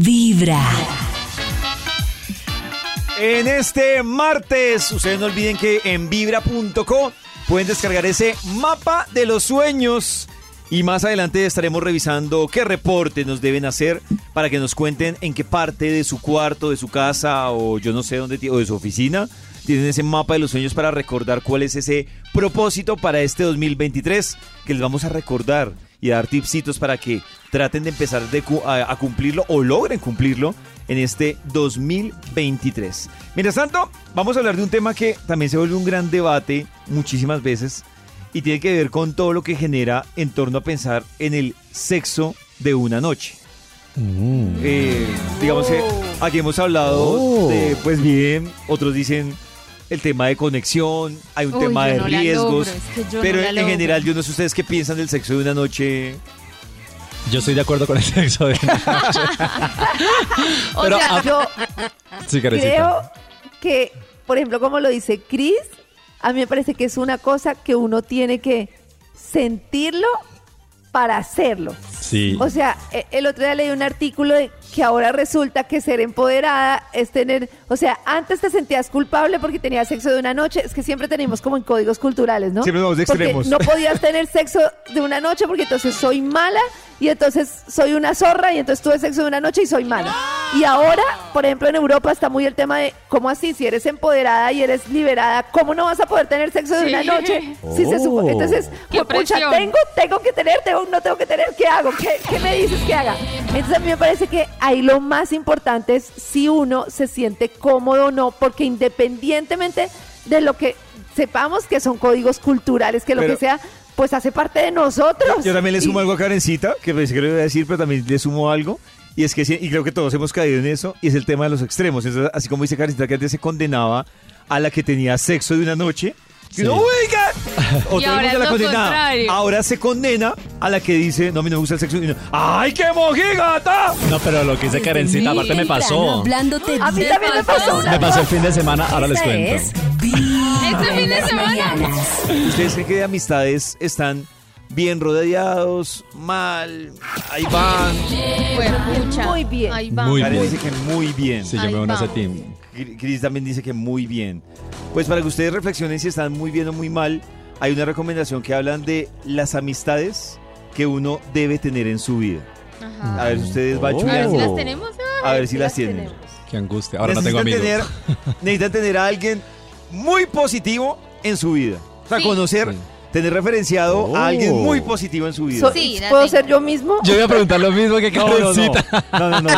Vibra. En este martes, ustedes no olviden que en vibra.co pueden descargar ese mapa de los sueños. Y más adelante estaremos revisando qué reportes nos deben hacer para que nos cuenten en qué parte de su cuarto, de su casa o yo no sé dónde, o de su oficina tienen ese mapa de los sueños para recordar cuál es ese propósito para este 2023 que les vamos a recordar y dar tipsitos para que traten de empezar a, cumplirlo o logren cumplirlo en este 2023. Mientras tanto, vamos a hablar de un tema que también se vuelve un gran debate muchísimas veces y tiene que ver con todo lo que genera en torno a pensar en el sexo de una noche. Mm. Eh, digamos que aquí hemos hablado oh. de, pues bien, otros dicen el tema de conexión, hay un tema de riesgos, pero en general yo no sé ustedes qué piensan del sexo de una noche. Yo estoy de acuerdo con el sexo de una noche. o sea, yo creo que, por ejemplo, como lo dice Chris, a mí me parece que es una cosa que uno tiene que sentirlo para hacerlo. Sí. O sea, e, el otro día leí un artículo de que ahora resulta que ser empoderada es tener, o sea, antes te sentías culpable porque tenías sexo de una noche, es que siempre tenemos como en códigos culturales, ¿no? Siempre vamos de extremos. no podías tener sexo de una noche porque entonces soy mala y entonces soy una zorra y entonces tuve sexo de una noche y soy mala. Y ahora, por ejemplo, en Europa está muy el tema de cómo así, si eres empoderada y eres liberada, ¿cómo no vas a poder tener sexo de una noche? Si se Oh. Entonces, Qué pucha, tengo, tengo que tener, tengo, no tengo que tener, ¿qué hago? ¿Qué, qué me dices que haga? Entonces a mí me parece que ahí lo más importante es si uno se siente cómodo o no, porque independientemente de lo que sepamos que son códigos culturales, que lo Pero- que sea, pues hace parte de nosotros. Yo también le sumo Y- algo a Karencita, que pensé que lo iba a decir, pero también le sumo algo. Y es que, y creo que todos hemos caído en eso, y es el tema de los extremos. Entonces, así como dice Karencita, que antes se condenaba a la que tenía sexo de una noche. Sí. uno, "Oiga", o todo el ahora mundo es la lo condenaba. contrario. Ahora se condena a la que dice, no, a mí no me gusta el sexo. Y uno, ¡Ay, qué mojigata! No, pero lo que dice Karencita, aparte me pasó. Hablándote A mí de también me pasó una Me pasó el fin de semana, ahora les Esta cuento. es Vibra Este fin en de las semana. mañanas. ¿Ustedes creen que de amistades están bien rodeados, mal? Ahí van. Pucha. Muy bien. Ahí va. Muy Karen bien. dice que muy bien. Sí, yo Ahí me uno a ese vamos. team. Cris también dice que muy bien. Pues para que ustedes reflexionen si están muy bien o muy mal, hay una recomendación que hablan de las amistades que uno debe tener en su vida. Ajá. A ver si ustedes van Oh. A ver si las tenemos. A ver si las las tienen. tenemos. Qué angustia. Ahora no tengo necesitan amigos. Tener, necesitan tener a alguien muy positivo en su vida. O sea, Sí. conocer, Sí. Tener referenciado Oh. a alguien muy positivo en su vida. So- Sí, ¿Puedo ser yo mismo? Yo iba a preguntar lo mismo que No, no, no. Karencita. No, no, no.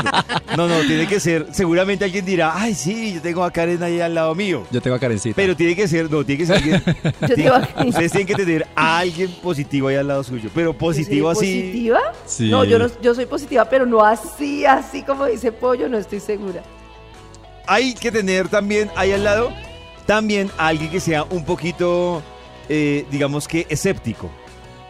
No, no, tiene que ser. Seguramente alguien dirá, ay, sí, yo tengo a Karen ahí al lado mío. Yo tengo a Karencita. Pero tiene que ser, no, tiene que ser alguien. Yo tiene- tengo ustedes tienen que tener a alguien positivo ahí al lado suyo. Pero positivo ¿Yo soy así. ¿Positiva? Sí. No, yo, no, yo soy positiva, pero no así, así como dice Pollo, no estoy segura. Hay que tener también ahí al lado, también a alguien que sea un poquito, eh, digamos que escéptico.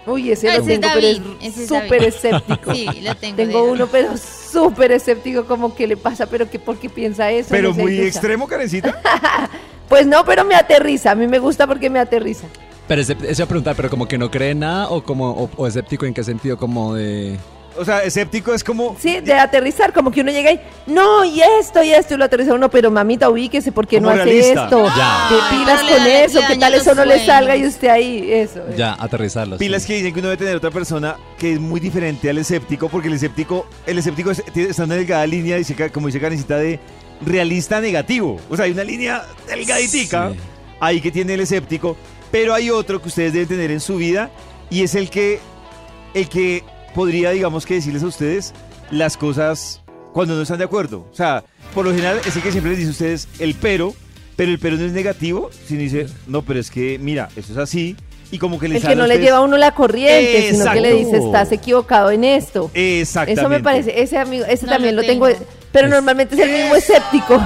Uy, ese Ese lo es tengo, David, pero ese es es súper escéptico. Sí, lo tengo. Tengo de- uno, pero súper escéptico, como que le pasa, pero que por qué piensa eso. Pero no sé, muy extremo, Karencita. Pues no, pero me aterriza, a mí me gusta porque me aterriza. Pero ese, ese iba a preguntar, pero como que no cree nada o como o, o escéptico en qué sentido, como de. O sea, escéptico es como. Sí, de aterrizar, como que uno llega y, no, y esto, y esto, y lo aterriza uno, pero mamita, ubíquese, ¿por qué no hace realista. esto? Ya. ¿Qué pilas con eso? le ¿Qué tal eso no le salga y usted ahí? Eso. Ya, aterrizarlo. Pilas sí. que dicen que uno debe tener otra persona que es muy diferente al escéptico, porque el escéptico, el escéptico es- tiene- está en una delgada línea, dice, como dice Karencita, de realista negativo. O sea, hay una línea delgaditica Sí. ahí que tiene el escéptico, pero hay otro que ustedes deben tener en su vida y es el que, el que podría, digamos que decirles a ustedes las cosas cuando no están de acuerdo. O sea, por lo general es el que siempre les dice a ustedes el pero, pero el pero no es negativo, sino dice, no, pero es que, mira, eso es así. Y como que les El que no le lleva a uno la corriente, sino que Exacto. le dice, estás equivocado en esto. Exactamente. Eso me parece, ese amigo, ese No también lo tengo, tengo. pero normalmente es el mismo escéptico.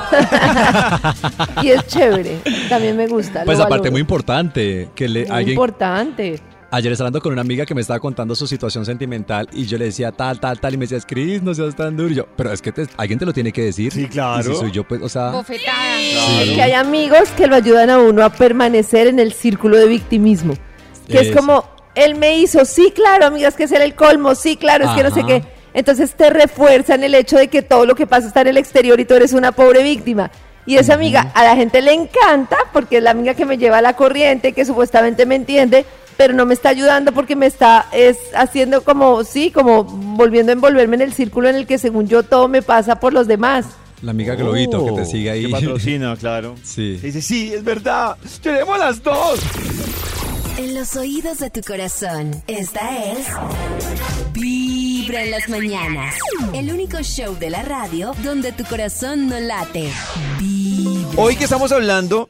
y es chévere, también me gusta. Pues aparte, valoro. muy importante que le Muy alguien. importante. Ayer estaba hablando con una amiga que me estaba contando su situación sentimental y yo le decía tal, tal, tal, y me decía, Cris, no seas tan duro. Y yo, pero es que te- alguien te lo tiene que decir. Sí, claro. Y si soy yo, pues, o sea. Bofetada. Sí. Que hay amigos que lo ayudan a uno a permanecer en el círculo de victimismo. Que es como, él me hizo, sí, claro, amigas, que era el colmo, sí, claro, es que no sé Ajá. qué. Entonces te refuerzan el hecho de que todo lo que pasa está en el exterior y tú eres una pobre víctima. Y esa amiga a la gente le encanta porque es la amiga que me lleva a la corriente, que supuestamente me entiende, pero no me está ayudando porque me está es haciendo como, sí, como volviendo a envolverme en el círculo en el que según yo todo me pasa por los demás. La amiga Globito que te sigue ahí. Que patrocina, claro. Sí. Dice, sí, es verdad. Tenemos las dos. En los oídos de tu corazón, esta es Vibra en las mañanas. El único show de la radio donde tu corazón no late. Vibra. Hoy que estamos hablando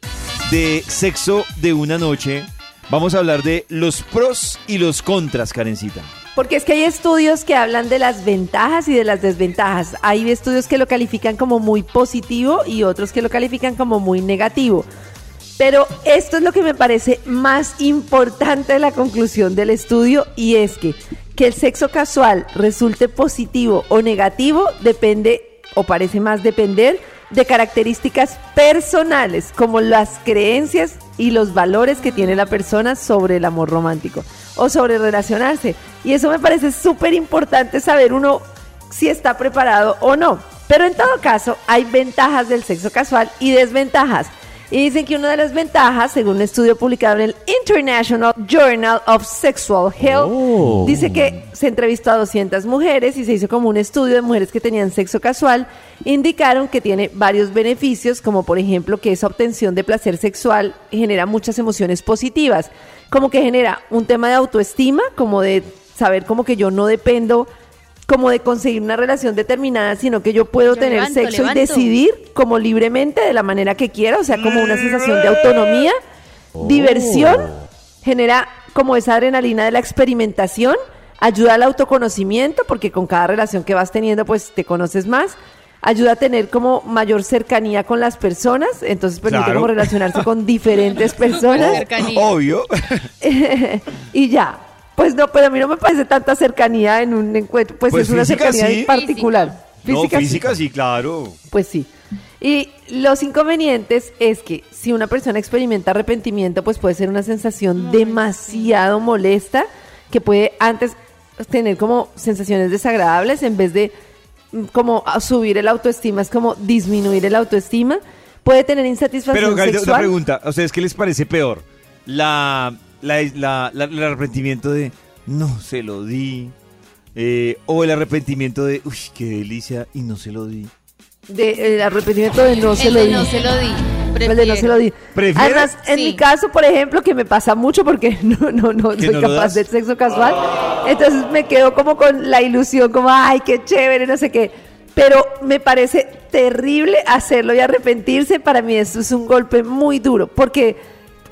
de sexo de una noche, vamos a hablar de los pros y los contras, Karencita. Porque es que hay estudios que hablan de las ventajas y de las desventajas. Hay estudios que lo califican como muy positivo y otros que lo califican como muy negativo. Pero esto es lo que me parece más importante de la conclusión del estudio y es que que el sexo casual resulte positivo o negativo depende o parece más depender de características personales como las creencias y los valores que tiene la persona sobre el amor romántico o sobre relacionarse. Y eso me parece súper importante saber uno si está preparado o no. Pero en todo caso, hay ventajas del sexo casual y desventajas. Y dicen que una de las ventajas, según un estudio publicado en el International Journal of Sexual Health, Oh. dice que se entrevistó a 200 mujeres y se hizo como un estudio de mujeres que tenían sexo casual. Indicaron que tiene varios beneficios, como por ejemplo que esa obtención de placer sexual genera muchas emociones positivas, como que genera un tema de autoestima, como de saber como que yo no dependo como de conseguir una relación determinada, sino que yo puedo Yo tener levanto, sexo levanto. y decidir como libremente de la manera que quiera, o sea, como una sensación de autonomía, diversión, genera como esa adrenalina de la experimentación, ayuda al autoconocimiento, porque con cada relación que vas teniendo, pues te conoces más. Ayuda a tener como mayor cercanía con las personas, entonces permite Claro. como relacionarse con diferentes personas. Cercanía. Obvio. y ya. Pues no, pero a mí no me parece tanta cercanía en un encuentro, pues, Pues es una física, cercanía sí. particular. no, sí. física sí, claro. Pues sí. Y los inconvenientes es que si una persona experimenta arrepentimiento, pues puede ser una sensación demasiado molesta que puede antes tener como sensaciones desagradables en vez de mm, como a subir el autoestima, es como disminuir el autoestima. Puede tener insatisfacción Pero, una sexual. pregunta. ¿A ustedes qué les parece peor? La, la, la- la- el arrepentimiento de no se lo di. eh, o el arrepentimiento de uy, qué delicia y no se lo di. de, el arrepentimiento de no se El lo de di. no se lo di. El de no se lo di. Además, en Sí. mi caso, por ejemplo, que me pasa mucho porque no, no, no ¿Que soy no capaz del sexo casual. Entonces me quedo como con la ilusión, como, ay, qué chévere, no sé qué. Pero me parece terrible hacerlo y arrepentirse. Para mí eso es un golpe muy duro. Porque,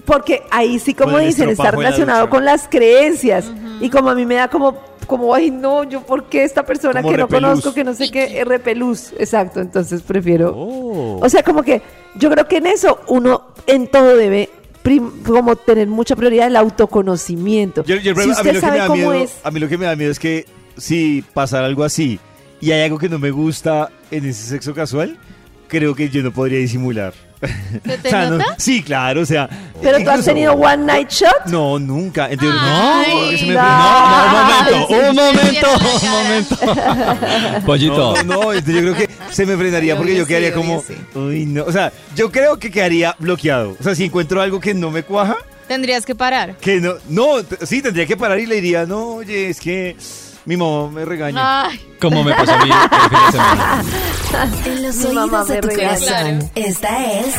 porque ahí sí, como dicen, está relacionado con las creencias. Y como a mí me da como, como, ay, no, yo, ¿por qué esta persona Como que no conozco, que no sé qué, repelús? Exacto, entonces prefiero Oh. o sea, como que yo creo que en eso uno en todo debe como tener mucha prioridad el autoconocimiento. Yo- yo- si usted sabe cómo miedo, es, a mí lo que me da miedo es que si pasara algo así y hay algo que no me gusta en ese sexo casual, creo que yo no podría disimular. ¿Se te O sea, no- sí, claro, o sea. pero tú has tenido one night shot. No, nunca. Entonces, Ay, no, porque se me- no. No, un momento, Ay, un momento, un momento. Pollito. No, no, entonces yo creo que se me frenaría porque yo quedaría sí, como, sí. uy, no, o sea, yo creo que quedaría bloqueado. O sea, si encuentro algo que no me cuaja, Tendrías que parar. que no, no, sí, tendría que parar y le diría, no, oye, es que mi mamá me regaña. Ay, Como me pasó a mí el fin de semana. En los Mi mamá oídos de me tu regaña. corazón, esta es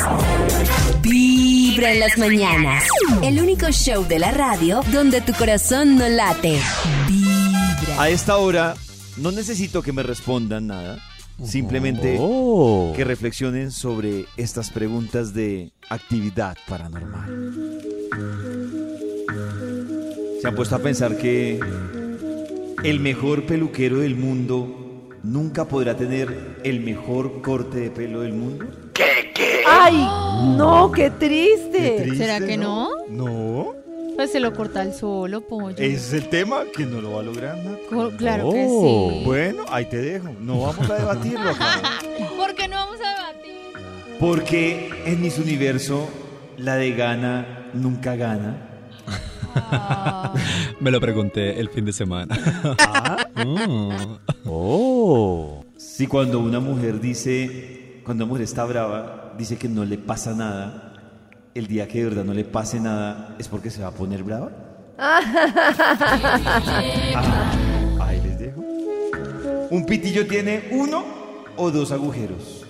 Vibra en las mañanas. El único show de la radio donde tu corazón no late. Vibra. A esta hora no necesito que me respondan nada, simplemente Oh. que reflexionen sobre estas preguntas de actividad paranormal. ¿Se han puesto a pensar que el mejor peluquero del mundo nunca podrá tener el mejor corte de pelo del mundo? Ay, no, qué triste. Triste, ¿Será que no? No, pues se lo corta el solo, pollo. ese es el tema que no lo va a lograr nada. Co- Claro que Oh. sí. Bueno, ahí te dejo. No vamos a debatirlo acá. ¿Por qué no vamos a debatir? Porque en mis universo la de gana nunca gana. Ah, Me lo pregunté el fin de semana. Mm. Oh. Si cuando una mujer dice, cuando una mujer está brava, dice que no le pasa nada, el día que de verdad no le pase nada, ¿es porque se va a poner brava? Ah, ahí les dejo. ¿Un pitillo tiene uno o dos agujeros?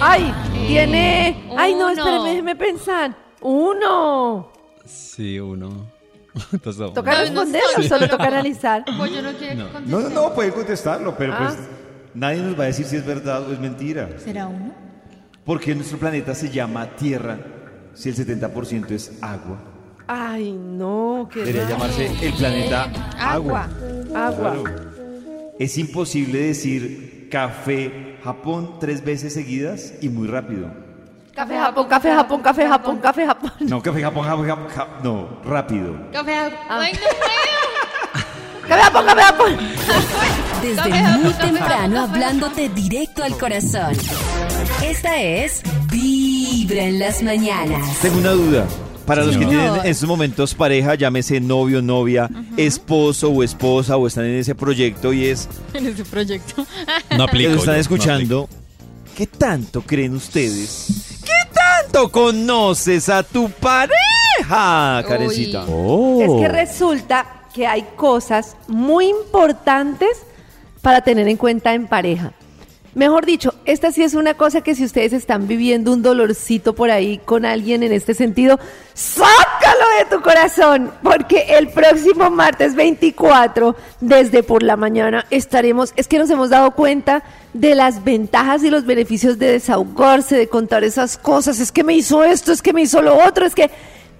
Ay, tiene. Ay, no, espérame, déjeme pensar. Uno. Sí, uno. Entonces, ¿Toca No, no responder o solo toca analizar? Pollo no quiere que No, conteste. no, no, puede contestarlo, pero Ah. pues nadie nos va a decir si es verdad o es mentira. ¿Será uno? Porque nuestro planeta se llama Tierra si el 70% es agua. Ay, no, qué Debería raro. llamarse el planeta agua. Agua. Agua. Claro. Es imposible decir café Japón tres veces seguidas y muy rápido. Café Japón, café Japón, café Japón, café Japón. No, café Japón, Japón, Japón, Japón, no, rápido. Café. Ah. Ay, no puedo. Café Japón, café Japón. Desde muy temprano hablándote directo al corazón. Esta es Vibra en las mañanas. Tengo una duda. Para los que tienen en estos momentos pareja, llámese novio, novia, esposo o esposa, o están en ese proyecto y es En ese proyecto. No aplico. lo están yo, no escuchando, ¿qué tanto creen ustedes? ¿Qué tanto conoces a tu pareja, Karencita? Es que resulta que hay cosas muy importantes para tener en cuenta en pareja. Mejor dicho, esta sí es una cosa que si ustedes están viviendo un dolorcito por ahí con alguien en este sentido, sácalo de tu corazón, porque el próximo martes 24, desde por la mañana, estaremos, es que nos hemos dado cuenta de las ventajas y los beneficios de desahogarse, de contar esas cosas, es que me hizo esto, es que me hizo lo otro, es que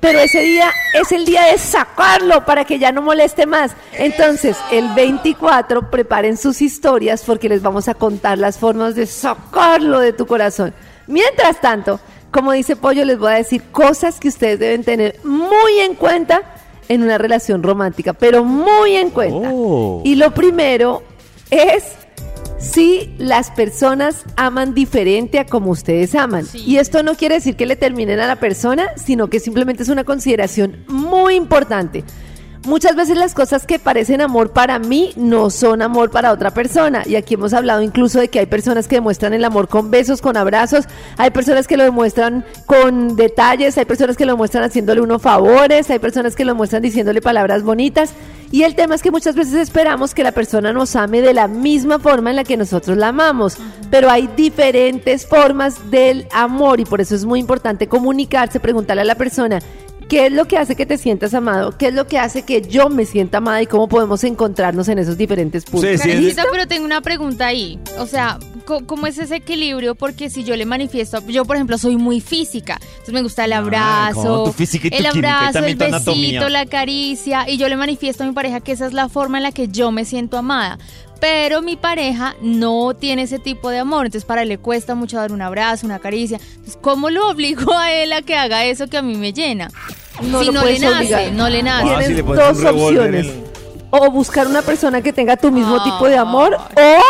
pero ese día es el día de sacarlo para que ya no moleste más. Entonces, el 24 preparen sus historias porque les vamos a contar las formas de sacarlo de tu corazón. Mientras tanto, como dice Pollo, les voy a decir cosas que ustedes deben tener muy en cuenta en una relación romántica, pero muy en cuenta. Oh. Y lo primero es si las personas aman diferente a como ustedes aman. Sí. Y esto no quiere decir que le terminen a la persona, sino que simplemente es una consideración muy importante. Muchas veces las cosas que parecen amor para mí no son amor para otra persona. Y aquí hemos hablado incluso de que hay personas que demuestran el amor con besos, con abrazos, hay personas que lo demuestran con detalles, hay personas que lo demuestran haciéndole unos favores, hay personas que lo demuestran diciéndole palabras bonitas. Y el tema es que muchas veces esperamos que la persona nos ame de la misma forma en la que nosotros la amamos. Pero hay diferentes formas del amor y por eso es muy importante comunicarse, preguntarle a la persona. ¿Qué es lo que hace que te sientas amado? ¿Qué es lo que hace que yo me sienta amada? ¿Y cómo podemos encontrarnos en esos diferentes puntos? Ustedes tienen- Karencita, pero tengo una pregunta ahí. O sea, ¿cómo es ese equilibrio? Porque si yo le manifiesto, yo por ejemplo soy muy física, entonces me gusta el abrazo, como tu física y tu el química y abrazo, el anatomía. besito, la caricia, y yo le manifiesto a mi pareja que esa es la forma en la que yo me siento amada. Pero mi pareja no tiene ese tipo de amor, entonces para él le cuesta mucho dar un abrazo, una caricia. Entonces, ¿cómo lo obligo a él a que haga eso que a mí me llena? No si no le nace, obligar. no le nace. Ah, Tienes si le pones dos opciones. O buscar una persona que tenga tu mismo Ah. tipo de amor o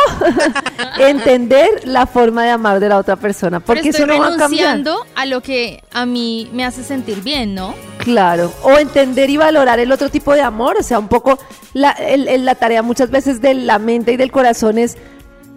entender la forma de amar de la otra persona. Porque Pero eso no va a cambiar. a lo que a mí me hace sentir bien, ¿no? Claro, o entender y valorar el otro tipo de amor, o sea, un poco la, el- el- la tarea muchas veces de la mente y del corazón es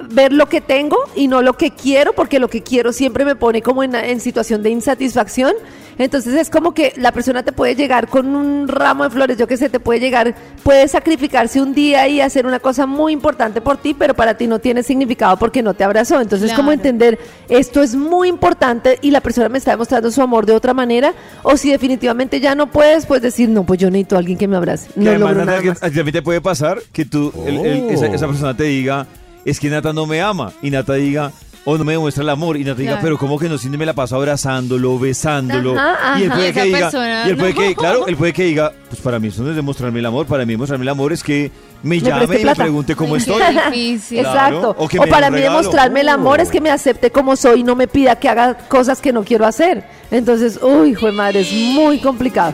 ver lo que tengo y no lo que quiero, porque lo que quiero siempre me pone como en, en situación de insatisfacción. Entonces es como que la persona te puede llegar con un ramo de flores, yo que sé, te puede llegar, puede sacrificarse un día y hacer una cosa muy importante por ti, pero para ti no tiene significado porque no te abrazó. Entonces como Claro. entender esto es muy importante y la persona me está demostrando su amor de otra manera, o si definitivamente ya no puedes, pues decir, no, pues yo necesito a alguien que me abrace. No además, nada más. a ti también te puede pasar que tú, el- el- esa, Oh. esa persona te diga, es que Nata no me ama. Y Nata diga, o no me demuestra el amor. Y Nata diga, Claro. pero ¿cómo que no? Si me la paso abesándolo, besándolo. Ajá, Y él ajá. puede que diga, persona, y él puede no. que, claro, él puede que diga, pues para mí eso no es demostrarme el amor. Para mí demostrarme el amor es que me, Me llame preste y me plata. pregunte cómo estoy. qué difícil. Claro. Exacto. O que me dé para un mí regalo. demostrarme el amor Oh. es que me acepte como soy y no me pida que haga cosas que no quiero hacer. Entonces, uy, hijo de madre, es muy complicado.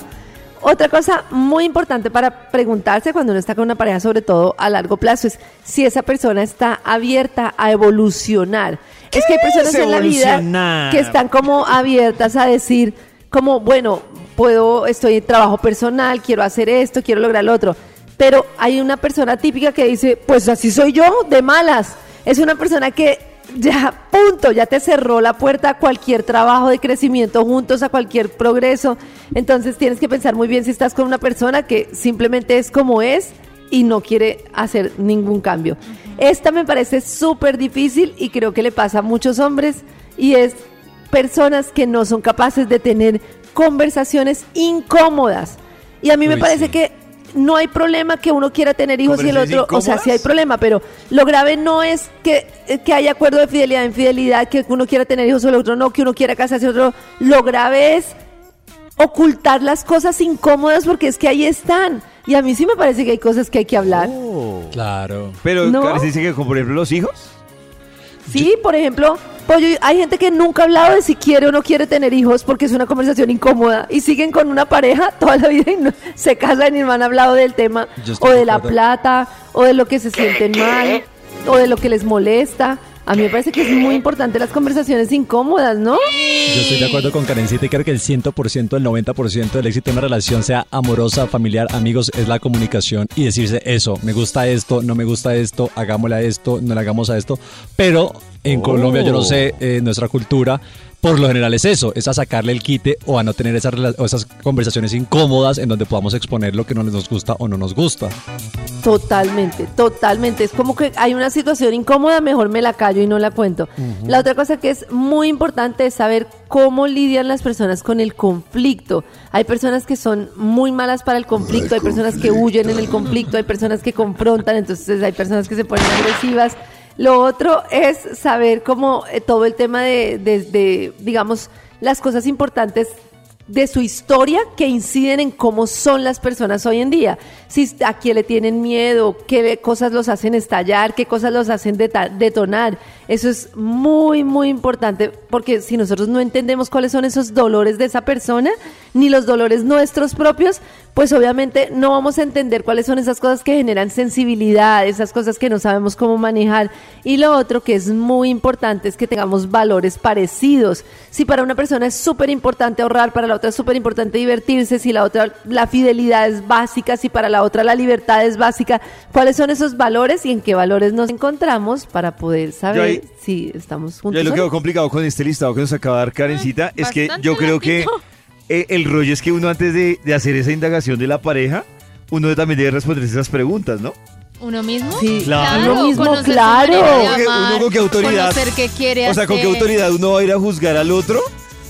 Otra cosa muy importante para preguntarse cuando uno está con una pareja, sobre todo a largo plazo, es si esa persona está abierta a evolucionar. Es que hay personas en la vida que están como abiertas a decir, como, bueno, puedo, estoy en trabajo personal, quiero hacer esto, quiero lograr lo otro. Pero hay una persona típica que dice, pues así soy yo, de malas. Es una persona que ya, punto, ya te cerró la puerta a cualquier trabajo de crecimiento juntos, a cualquier progreso. Entonces tienes que pensar muy bien si estás con una persona que simplemente es como es y no quiere hacer ningún cambio. Esta me parece súper difícil y creo que le pasa a muchos hombres y es personas que no son capaces de tener conversaciones incómodas. Y a mí me parece sí. que no hay problema que uno quiera tener hijos y el ¿Conversaciones otro, o sea, sí hay problema, pero lo grave no es que, eh, que haya acuerdo de fidelidad, infidelidad, que uno quiera tener hijos o el otro no, que uno quiera casarse y el otro. Lo grave es ocultar las cosas incómodas porque es que ahí están. Y a mí sí me parece que hay cosas que hay que hablar. Claro. Pero ¿No? Dice que, como por ejemplo, los hijos. Sí, por ejemplo, pollo, hay gente que nunca ha hablado de si quiere o no quiere tener hijos porque es una conversación incómoda y siguen con una pareja toda la vida y no- se casan y no han hablado del tema o de la plata o de lo que se sienten mal o de lo que les molesta. A mí me parece que es muy importante las conversaciones incómodas, ¿no? Yo estoy de acuerdo con Karencita y creo que el 100%, el 90% del éxito de una relación, sea amorosa, familiar, amigos, es la comunicación y decirse eso, me gusta esto, no me gusta esto, hagámosle a esto, no le hagamos a esto. Pero en Oh. Colombia, yo no sé, eh, nuestra cultura, por lo general es eso, es a sacarle el quite o a no tener esas, rela- o esas conversaciones incómodas en donde podamos exponer lo que no nos gusta o no nos gusta. Totalmente, totalmente. Es como que hay una situación incómoda, mejor me la callo y no la cuento. La otra cosa que es muy importante es saber cómo lidian las personas con el conflicto. Hay personas que son muy malas para el conflicto, hay personas que huyen en el conflicto, hay personas que confrontan, entonces hay personas que se ponen agresivas. Lo otro es saber cómo eh, todo el tema de, de- de, digamos, las cosas importantes de su historia que inciden en cómo son las personas hoy en día. Si a quién le tienen miedo, qué cosas los hacen estallar, qué cosas los hacen detonar. Eso es muy, muy importante porque si nosotros no entendemos cuáles son esos dolores de esa persona, ni los dolores nuestros propios, pues obviamente no vamos a entender cuáles son esas cosas que generan sensibilidad, esas cosas que no sabemos cómo manejar. Y lo otro que es muy importante es que tengamos valores parecidos. Si para una persona es súper importante ahorrar, para la otra es súper importante divertirse, si la otra la fidelidad es básica, si para la otra la libertad es básica, ¿cuáles son esos valores y en qué valores nos encontramos para poder saber ahí- si estamos juntos? lo que veo complicado con este listado que nos acaba de dar Karencita es que yo creo que eh, el rollo es que uno antes de, de hacer esa indagación de la pareja, uno también debe responderse esas preguntas, ¿no? ¿Uno mismo? Sí, Claro. uno mismo, claro. Uno con qué- amar, uno con qué autoridad. Conocer qué quiere O sea, ¿con qué autoridad uno va a ir a juzgar al otro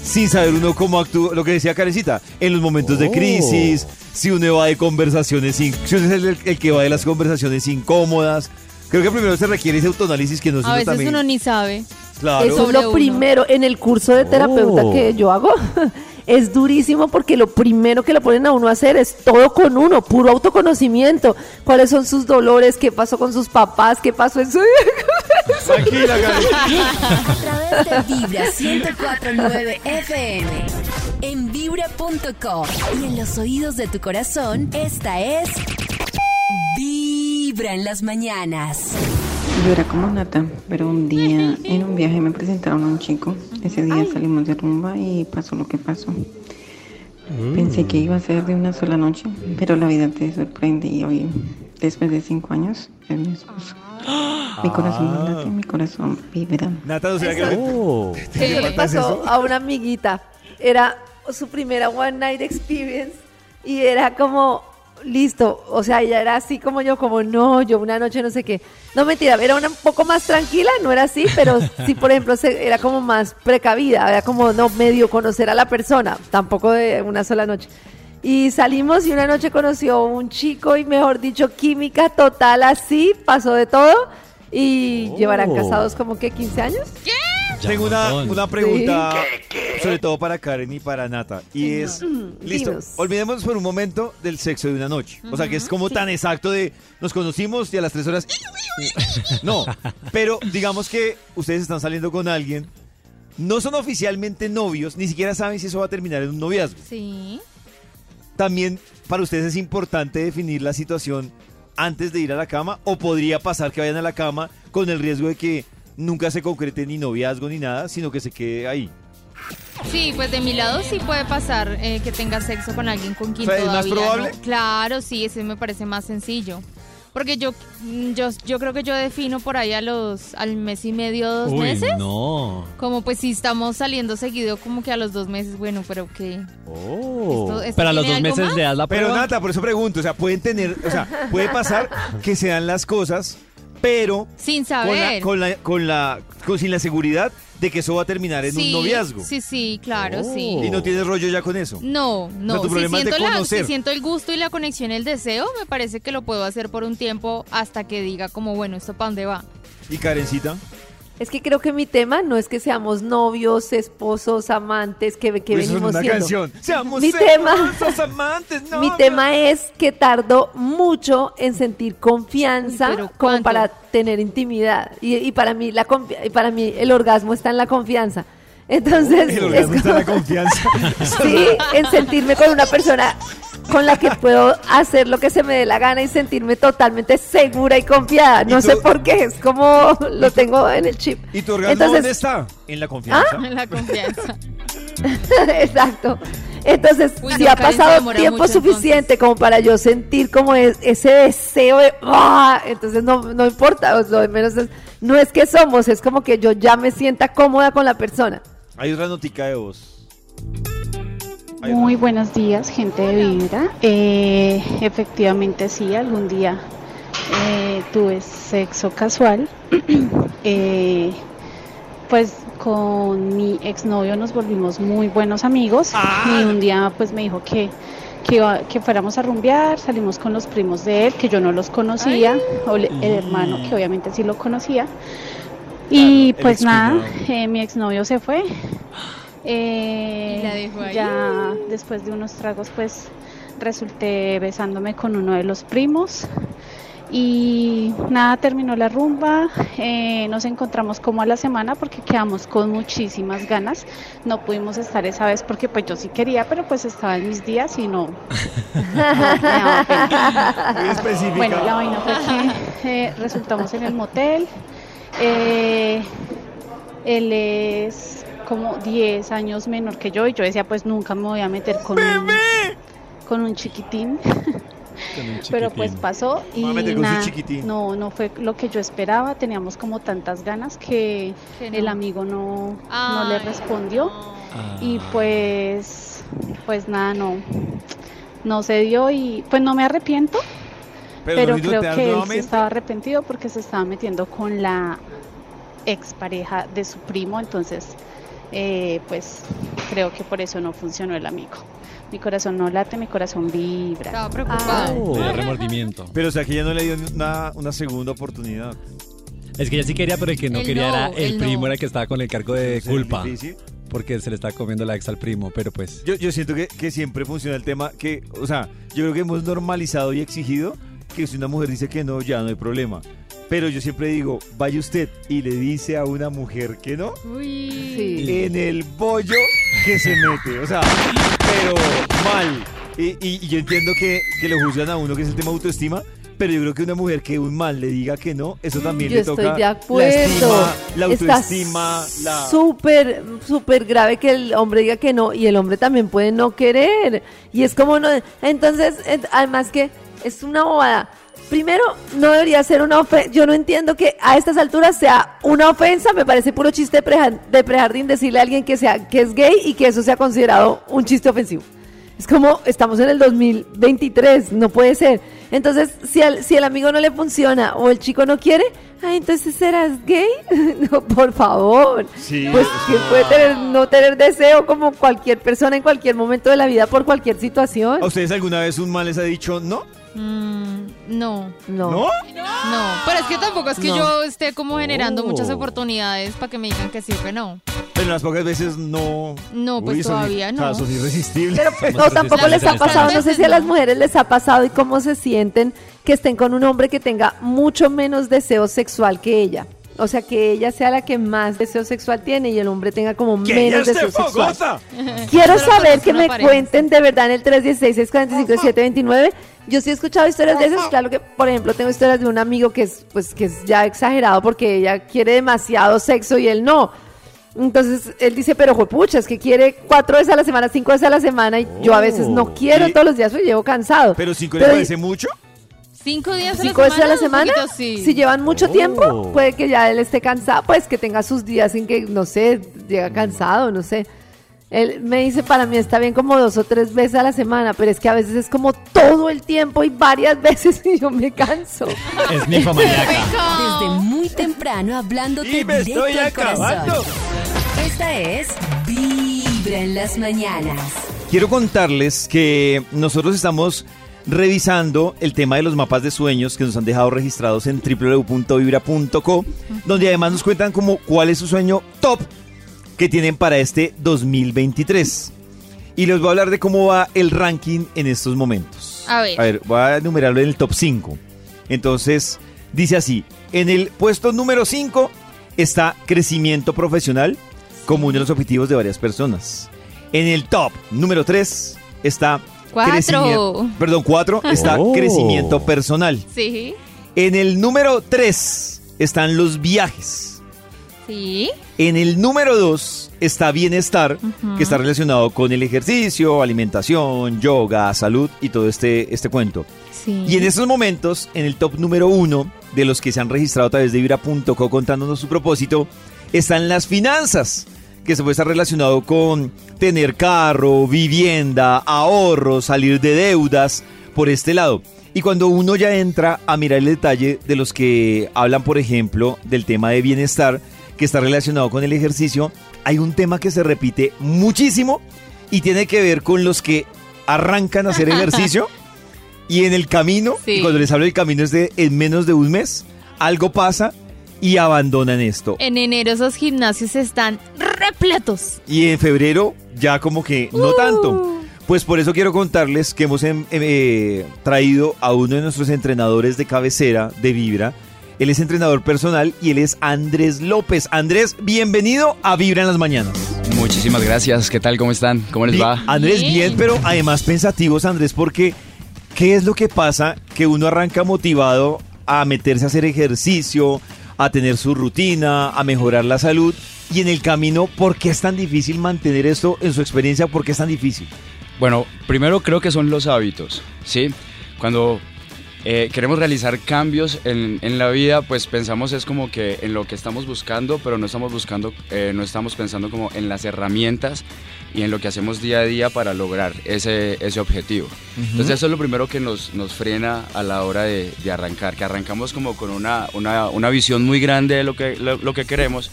sin saber uno cómo actúa? Lo que decía Karencita, en los momentos de Oh. crisis, si uno va de conversaciones, in- si uno es el, el que va de las conversaciones incómodas. Creo que primero se requiere ese autoanálisis que no A uno veces también. uno ni sabe. Claro. Eso es lo uno. primero en el curso de terapeuta Oh. que yo hago. Es durísimo porque lo primero que lo ponen a uno a hacer es todo con uno, puro autoconocimiento. ¿Cuáles son sus dolores? ¿Qué pasó con sus papás? ¿Qué pasó en su Tranquila. A través de Vibra 1049 FM. En vibra.com. Y en los oídos de tu corazón, esta es. Vibra en las mañanas. Yo era como Nata, pero un día en un viaje me presentaron a un chico. Ese día salimos de rumba y pasó lo que pasó. Pensé que iba a ser de una sola noche, pero la vida te sorprende y hoy, después de cinco años, es mi esposo. Mi corazón no late, mi corazón vibra. Nata, ¿no será que Oh. Eso le pasó a una amiguita. Era su primera one night experience y era como, listo, o sea, ella era así como yo, como no, yo una noche no sé qué. No mentira, era una un poco más tranquila, no era así, pero sí, por ejemplo, se- era como más precavida, era como no medio conocer a la persona, tampoco de una sola noche. Y salimos y una noche conoció a un chico y mejor dicho, química total así, pasó de todo. Y llevarán casados como que 15 años. Tengo una, una pregunta, sobre todo para Karen y para Nata. Y es, listo, Dinos. olvidémonos por un momento del sexo de una noche. O sea, que es como tan exacto de, nos conocimos y a las tres horas... No, pero digamos que ustedes están saliendo con alguien, no son oficialmente novios, ni siquiera saben si eso va a terminar en un noviazgo. Sí. También para ustedes es importante definir la situación antes de ir a la cama o podría pasar que vayan a la cama con el riesgo de que nunca se concrete ni noviazgo ni nada, sino que se quede ahí. Sí, pues de mi lado sí puede pasar eh, que tenga sexo con alguien con quien O sea, ¿es más probable? no. Claro, sí, ese me parece más sencillo. Porque yo, mm, yo, yo creo que yo defino por ahí a los, al mes y medio, dos Uy, meses. no. Como pues si estamos saliendo seguido, como que a los dos meses, bueno, pero que... Oh. Esto- esto Pero a los dos meses más. le das la Pero prueba. Nata, por eso pregunto, o sea, pueden tener, o sea, puede pasar que se dan las cosas, pero Sin con la, saber. con la, con la, con- sin la seguridad de que eso va a terminar en un noviazgo. Sí, sí, claro, Oh. sí. Y no tienes rollo ya con eso. No, no. tu si, problema es de siento la- si siento el gusto y la conexión, el deseo, me parece que lo puedo hacer por un tiempo hasta que diga como, bueno, ¿esto para dónde va? ¿Y Karencita? Es que creo que mi tema no es que seamos novios, esposos, amantes, que, que Eso es venimos una siendo. canción. Seamos Mi tema- amantes, no. Mi tema es que tardo mucho en sentir confianza Uy, como para tener intimidad. Y, y para mí la y para mí el orgasmo está en la confianza. Entonces, El es orgasmo está en la como- confianza. sí, en sentirme con una persona con la que puedo hacer lo que se me dé la gana y sentirme totalmente segura y confiada. No ¿Y tú- sé por qué, es como lo tengo en el chip. ¿Y tu orgasmo Entonces- dónde está? En la confianza. La confianza. Exacto. Entonces, Uy, si ha pasado tiempo mucho, suficiente como para yo sentir como es- ese deseo de ¡ah! entonces no, no importa, o lo de menos es, no es que somos, es como que yo ya me sienta cómoda con la persona. Hay otra notica de voz. Muy buenos días, gente de Vibra. Eh, efectivamente, sí, algún día eh, tuve sexo casual. Eh, pues con mi exnovio nos volvimos muy buenos amigos y un día pues me dijo que, que, iba- que fuéramos a rumbear, salimos con los primos de él, que yo no los conocía, o le- el hermano que obviamente sí lo conocía. Y pues nada, eh, mi exnovio se fue. Eh, Y la dejó ahí. Ya después de unos tragos, pues resulté besándome con uno de los primos. Y nada, terminó la rumba. eh, nos encontramos como a la semana porque quedamos con muchísimas ganas. No pudimos estar esa vez porque pues yo sí quería, pero pues estaba en mis días y no. no. Bueno, la vaina fue que eh, resultamos en el motel. Eh, él es como 10 años menor que yo y yo decía, pues nunca me voy a meter con un, con un chiquitín. Pero pues pasó y nada, no, no fue lo que yo esperaba. Teníamos como tantas ganas que Que no. el amigo no, no le respondió. no. Y pues, pues nada, no, no se dio y pues no me arrepiento, pero, creo que él sí nuevamente. estaba arrepentido porque se estaba metiendo con la expareja de su primo, entonces eh, pues creo que por eso no funcionó el amigo. Mi corazón no late, mi corazón vibra. Estaba preocupada. Oh, de remordimiento. Pero o sea que ya no le dio una, una segunda oportunidad. Es que ella sí quería, pero el que no quería no, era el no. primo, era el que estaba con el cargo de culpa. difícil. Porque se le está comiendo la ex al primo, pero pues. Yo, yo siento que, que siempre funciona el tema que, o sea, yo creo que hemos normalizado y exigido que si una mujer dice que no, ya no hay problema. Pero yo siempre digo, vaya usted y le dice a una mujer que no, Uy. Sí. en el bollo que se mete. O sea, pero mal. Y, y- y yo entiendo que, que lo juzgan a uno, que es el tema autoestima. Pero yo creo que una mujer que un mal le diga que no, eso también Yo le toca estoy de la estima, la Está autoestima, la... súper, súper grave que el hombre diga que no y el hombre también puede no querer. Y es como no. Entonces, además que es una bobada. Primero, no debería ser una ofensa. Yo no entiendo que a estas alturas sea una ofensa. Me parece puro chiste de, preja- de prejardín decirle a alguien que, sea, que es gay y que eso sea considerado un chiste ofensivo. Es como, estamos en el 2023, no puede ser. Entonces, si, al- si el amigo no le funciona o el chico no quiere, ay, entonces serás gay. no, por favor. Sí, Pues es que puede tener, no tener deseo como cualquier persona en cualquier momento de la vida por cualquier situación. ¿A ustedes alguna vez un mal les ha dicho no? Mm, no, No. ¿No? no. Pero es que tampoco es que No. yo esté como generando Oh. muchas oportunidades para que me digan que sí o que no. Pero las pocas veces no. No, pues son- todavía o sea, no. son irresistibles. Pero no, tampoco les ha pasado, no sé si a las mujeres les ha pasado y cómo se sienten que estén con un hombre que tenga mucho menos deseo sexual que ella. O sea, que ella sea la que más deseo sexual tiene y el hombre tenga como ¡Que ella menos esté deseo sexual. fogosa! Quiero Pero saber que una me pareja. cuenten de verdad en el 316-645-729. Yo sí he escuchado historias de esas. Claro que, por ejemplo, tengo historias de un amigo que es, pues, que es ya exagerado porque ella quiere demasiado sexo y él no. Entonces él dice, pero juepucha, es que quiere cuatro veces a la semana, cinco veces a la semana y yo a veces no Oh. quiero Y- todos los días, porque llevo cansado. Pero cinco le Pero- parece mucho. ¿Cinco días a cinco la veces a la semana? semana, poquito sí. si llevan mucho Oh. tiempo, puede que ya él esté cansado, pues que tenga sus días sin que, no sé, llega cansado, no sé. Él me dice, para mí está bien como dos o tres veces a la semana, pero es que a veces es como todo el tiempo y varias veces y yo me canso. Es ninfomaniaca. Desde muy temprano hablándote Y me directo estoy al corazón. acabando. Esta es Vibra en las mañanas. Quiero contarles que nosotros estamos revisando el tema de los mapas de sueños que nos han dejado registrados en www.vibra.co, donde además nos cuentan como cuál es su sueño top que tienen para este 2023. Y les voy a hablar de cómo va el ranking en estos momentos. A ver. A ver, voy a enumerarlo en el top 5. Entonces, dice así, en el puesto número 5 está crecimiento profesional como uno de los objetivos de varias personas. En el top número 3 está Cuatro. perdón, 4 está Oh. crecimiento personal. Sí. En el número 3 están los viajes. Sí. En el número 2 está bienestar, que está relacionado con el ejercicio, alimentación, yoga, salud y todo este, este cuento. Sí. Y en estos momentos, en el top número uno de los que se han registrado a través de Vibra.co contándonos su propósito, están las finanzas, que se puede estar relacionado con tener carro, vivienda, ahorros, salir de deudas, por este lado. Y cuando uno ya entra a mirar el detalle de los que hablan, por ejemplo, del tema de bienestar, que está relacionado con el ejercicio, hay un tema que se repite muchísimo y tiene que ver con los que arrancan a hacer ejercicio y en el camino, Sí. y cuando les hablo del camino es de en menos de un mes, algo pasa y abandonan esto. En enero esos gimnasios están repletos. Y en febrero ya como que no tanto. Pues por eso quiero contarles que hemos em- em, eh, traído a uno de nuestros entrenadores de cabecera de Vibra. Él es entrenador personal y él es Andrés López. Andrés, bienvenido a Vibra en las mañanas. Muchísimas gracias. ¿Qué tal? ¿Cómo están? ¿Cómo les va? Andrés, Bien. bien, pero además pensativos, Andrés, porque ¿qué es lo que pasa? Que uno arranca motivado a meterse a hacer ejercicio, a tener su rutina, a mejorar la salud. Y en el camino, ¿por qué es tan difícil mantener esto en su experiencia? ¿Por qué es tan difícil? Bueno, primero creo que son los hábitos, ¿sí? Cuando eh, queremos realizar cambios en, en la vida, pues pensamos es como que en lo que estamos buscando, pero no estamos buscando, eh, no estamos pensando como en las herramientas y en lo que hacemos día a día para lograr ese, ese objetivo. Entonces eso es lo primero que nos, nos frena a la hora de, de arrancar, que arrancamos como con una, una, una visión muy grande de lo que, lo, lo que queremos,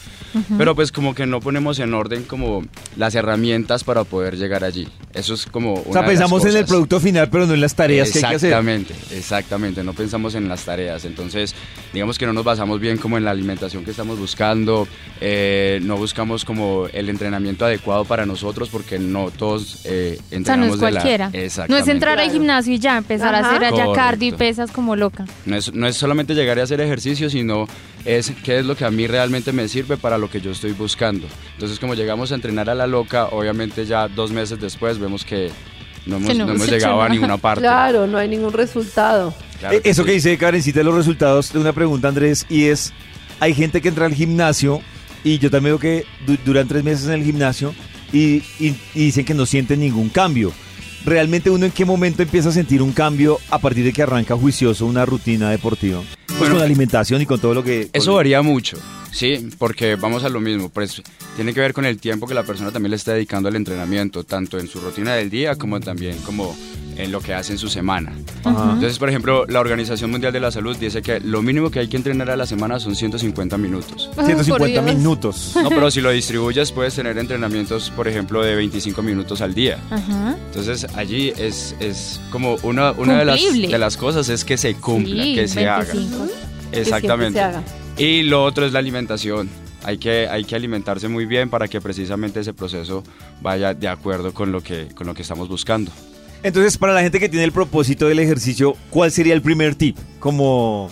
pero pues como que no ponemos en orden como las herramientas para poder llegar allí. Eso es como... o sea, pensamos en el producto final, pero no en las tareas que hay que hacer. Exactamente, exactamente, no pensamos en las tareas, entonces digamos que no nos basamos bien como en la alimentación que estamos buscando, eh, no buscamos como el entrenamiento adecuado para nosotros porque no todos eh, O sea, no entrenamos es de la- cualquiera. No es entrar al gimnasio y ya empezar a hacer allá cardio y pesas como loca. No es, no es solamente llegar a hacer ejercicio, sino es qué es lo que a mí realmente me sirve para lo que yo estoy buscando. Entonces, como llegamos a entrenar a la loca, obviamente ya dos meses después vemos que no hemos, Que no no hemos hemos hecho llegado a ninguna parte. Claro, no hay ningún resultado. Claro Eh, Eso sí. que dice Karencita de los resultados de una pregunta, Andrés, y es, hay gente que entra al gimnasio y yo también veo que du- duran tres meses en el gimnasio y, y- y dicen que no sienten ningún cambio. ¿Realmente uno en qué momento empieza a sentir un cambio a partir de que arranca juicioso una rutina deportiva? Pues Bueno, con la alimentación y con todo lo que... Eso varía mucho, sí, porque vamos a lo mismo, pues tiene que ver con el tiempo que la persona también le está dedicando al entrenamiento, tanto en su rutina del día como también como en lo que hace en su semana. Ajá. Entonces, por ejemplo, la Organización Mundial de la Salud dice que lo mínimo que hay que entrenar a la semana son 150 minutos. Por 150 Dios. minutos. No, pero si lo distribuyes puedes tener entrenamientos, por ejemplo, de 25 minutos al día. Ajá. Entonces allí es, es como una, una de las, de las cosas es que se cumpla, Sí, que se haga. 25. Que Exactamente. se haga. Y lo otro es la alimentación. Hay que, hay que alimentarse muy bien para que precisamente ese proceso vaya de acuerdo con lo que, con lo que estamos buscando. Entonces, para la gente que tiene el propósito del ejercicio, ¿cuál sería el primer tip? Como,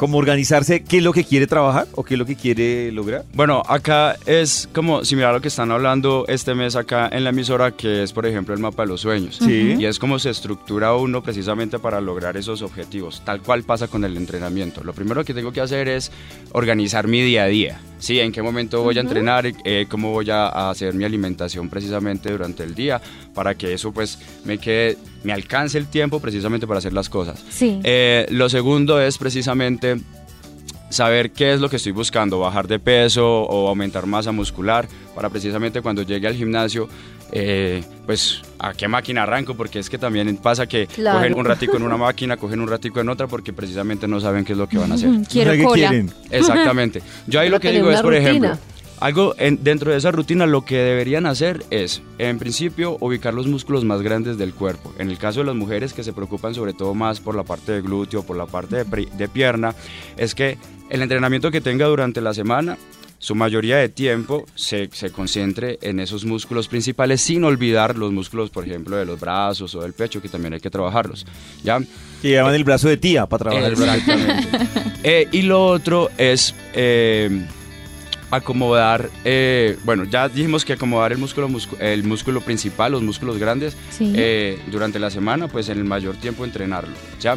como organizarse qué es lo que quiere trabajar o qué es lo que quiere lograr? Bueno, acá es como similar a lo que están hablando este mes acá en la emisora, que es por ejemplo el mapa de los sueños. Sí. Y es como se estructura uno precisamente para lograr esos objetivos, tal cual pasa con el entrenamiento. Lo primero que tengo que hacer es organizar mi día a día. Sí, en qué momento voy a entrenar, eh, cómo voy a hacer mi alimentación precisamente durante el día, para que eso pues me quede, me alcance el tiempo precisamente para hacer las cosas. Sí. Eh, lo segundo es precisamente saber qué es lo que estoy buscando, bajar de peso o aumentar masa muscular, para precisamente cuando llegue al gimnasio, eh, pues a qué máquina arranco, porque es que también pasa que Claro. cogen un ratico en una máquina, cogen un ratico en otra, porque precisamente no saben qué es lo que van a hacer. Quiero O sea, ¿qué cola. quieren? Exactamente. Yo ahí Pero lo que digo es, por ejemplo. Algo en- dentro de esa rutina lo que deberían hacer es, en principio, ubicar los músculos más grandes del cuerpo. En el caso de las mujeres que se preocupan sobre todo más por la parte de glúteo, por la parte de, pri- de pierna, es que el entrenamiento que tenga durante la semana, su mayoría de tiempo se, se concentre en esos músculos principales sin olvidar los músculos, por ejemplo, de los brazos o del pecho, que también hay que trabajarlos. ¿ya? Que llaman el brazo de tía para trabajar el brazo. Eh, y lo otro es eh, acomodar, eh, bueno, ya dijimos que acomodar el músculo, el músculo principal, los músculos grandes, Sí. eh, durante la semana, pues en el mayor tiempo entrenarlo, ¿ya?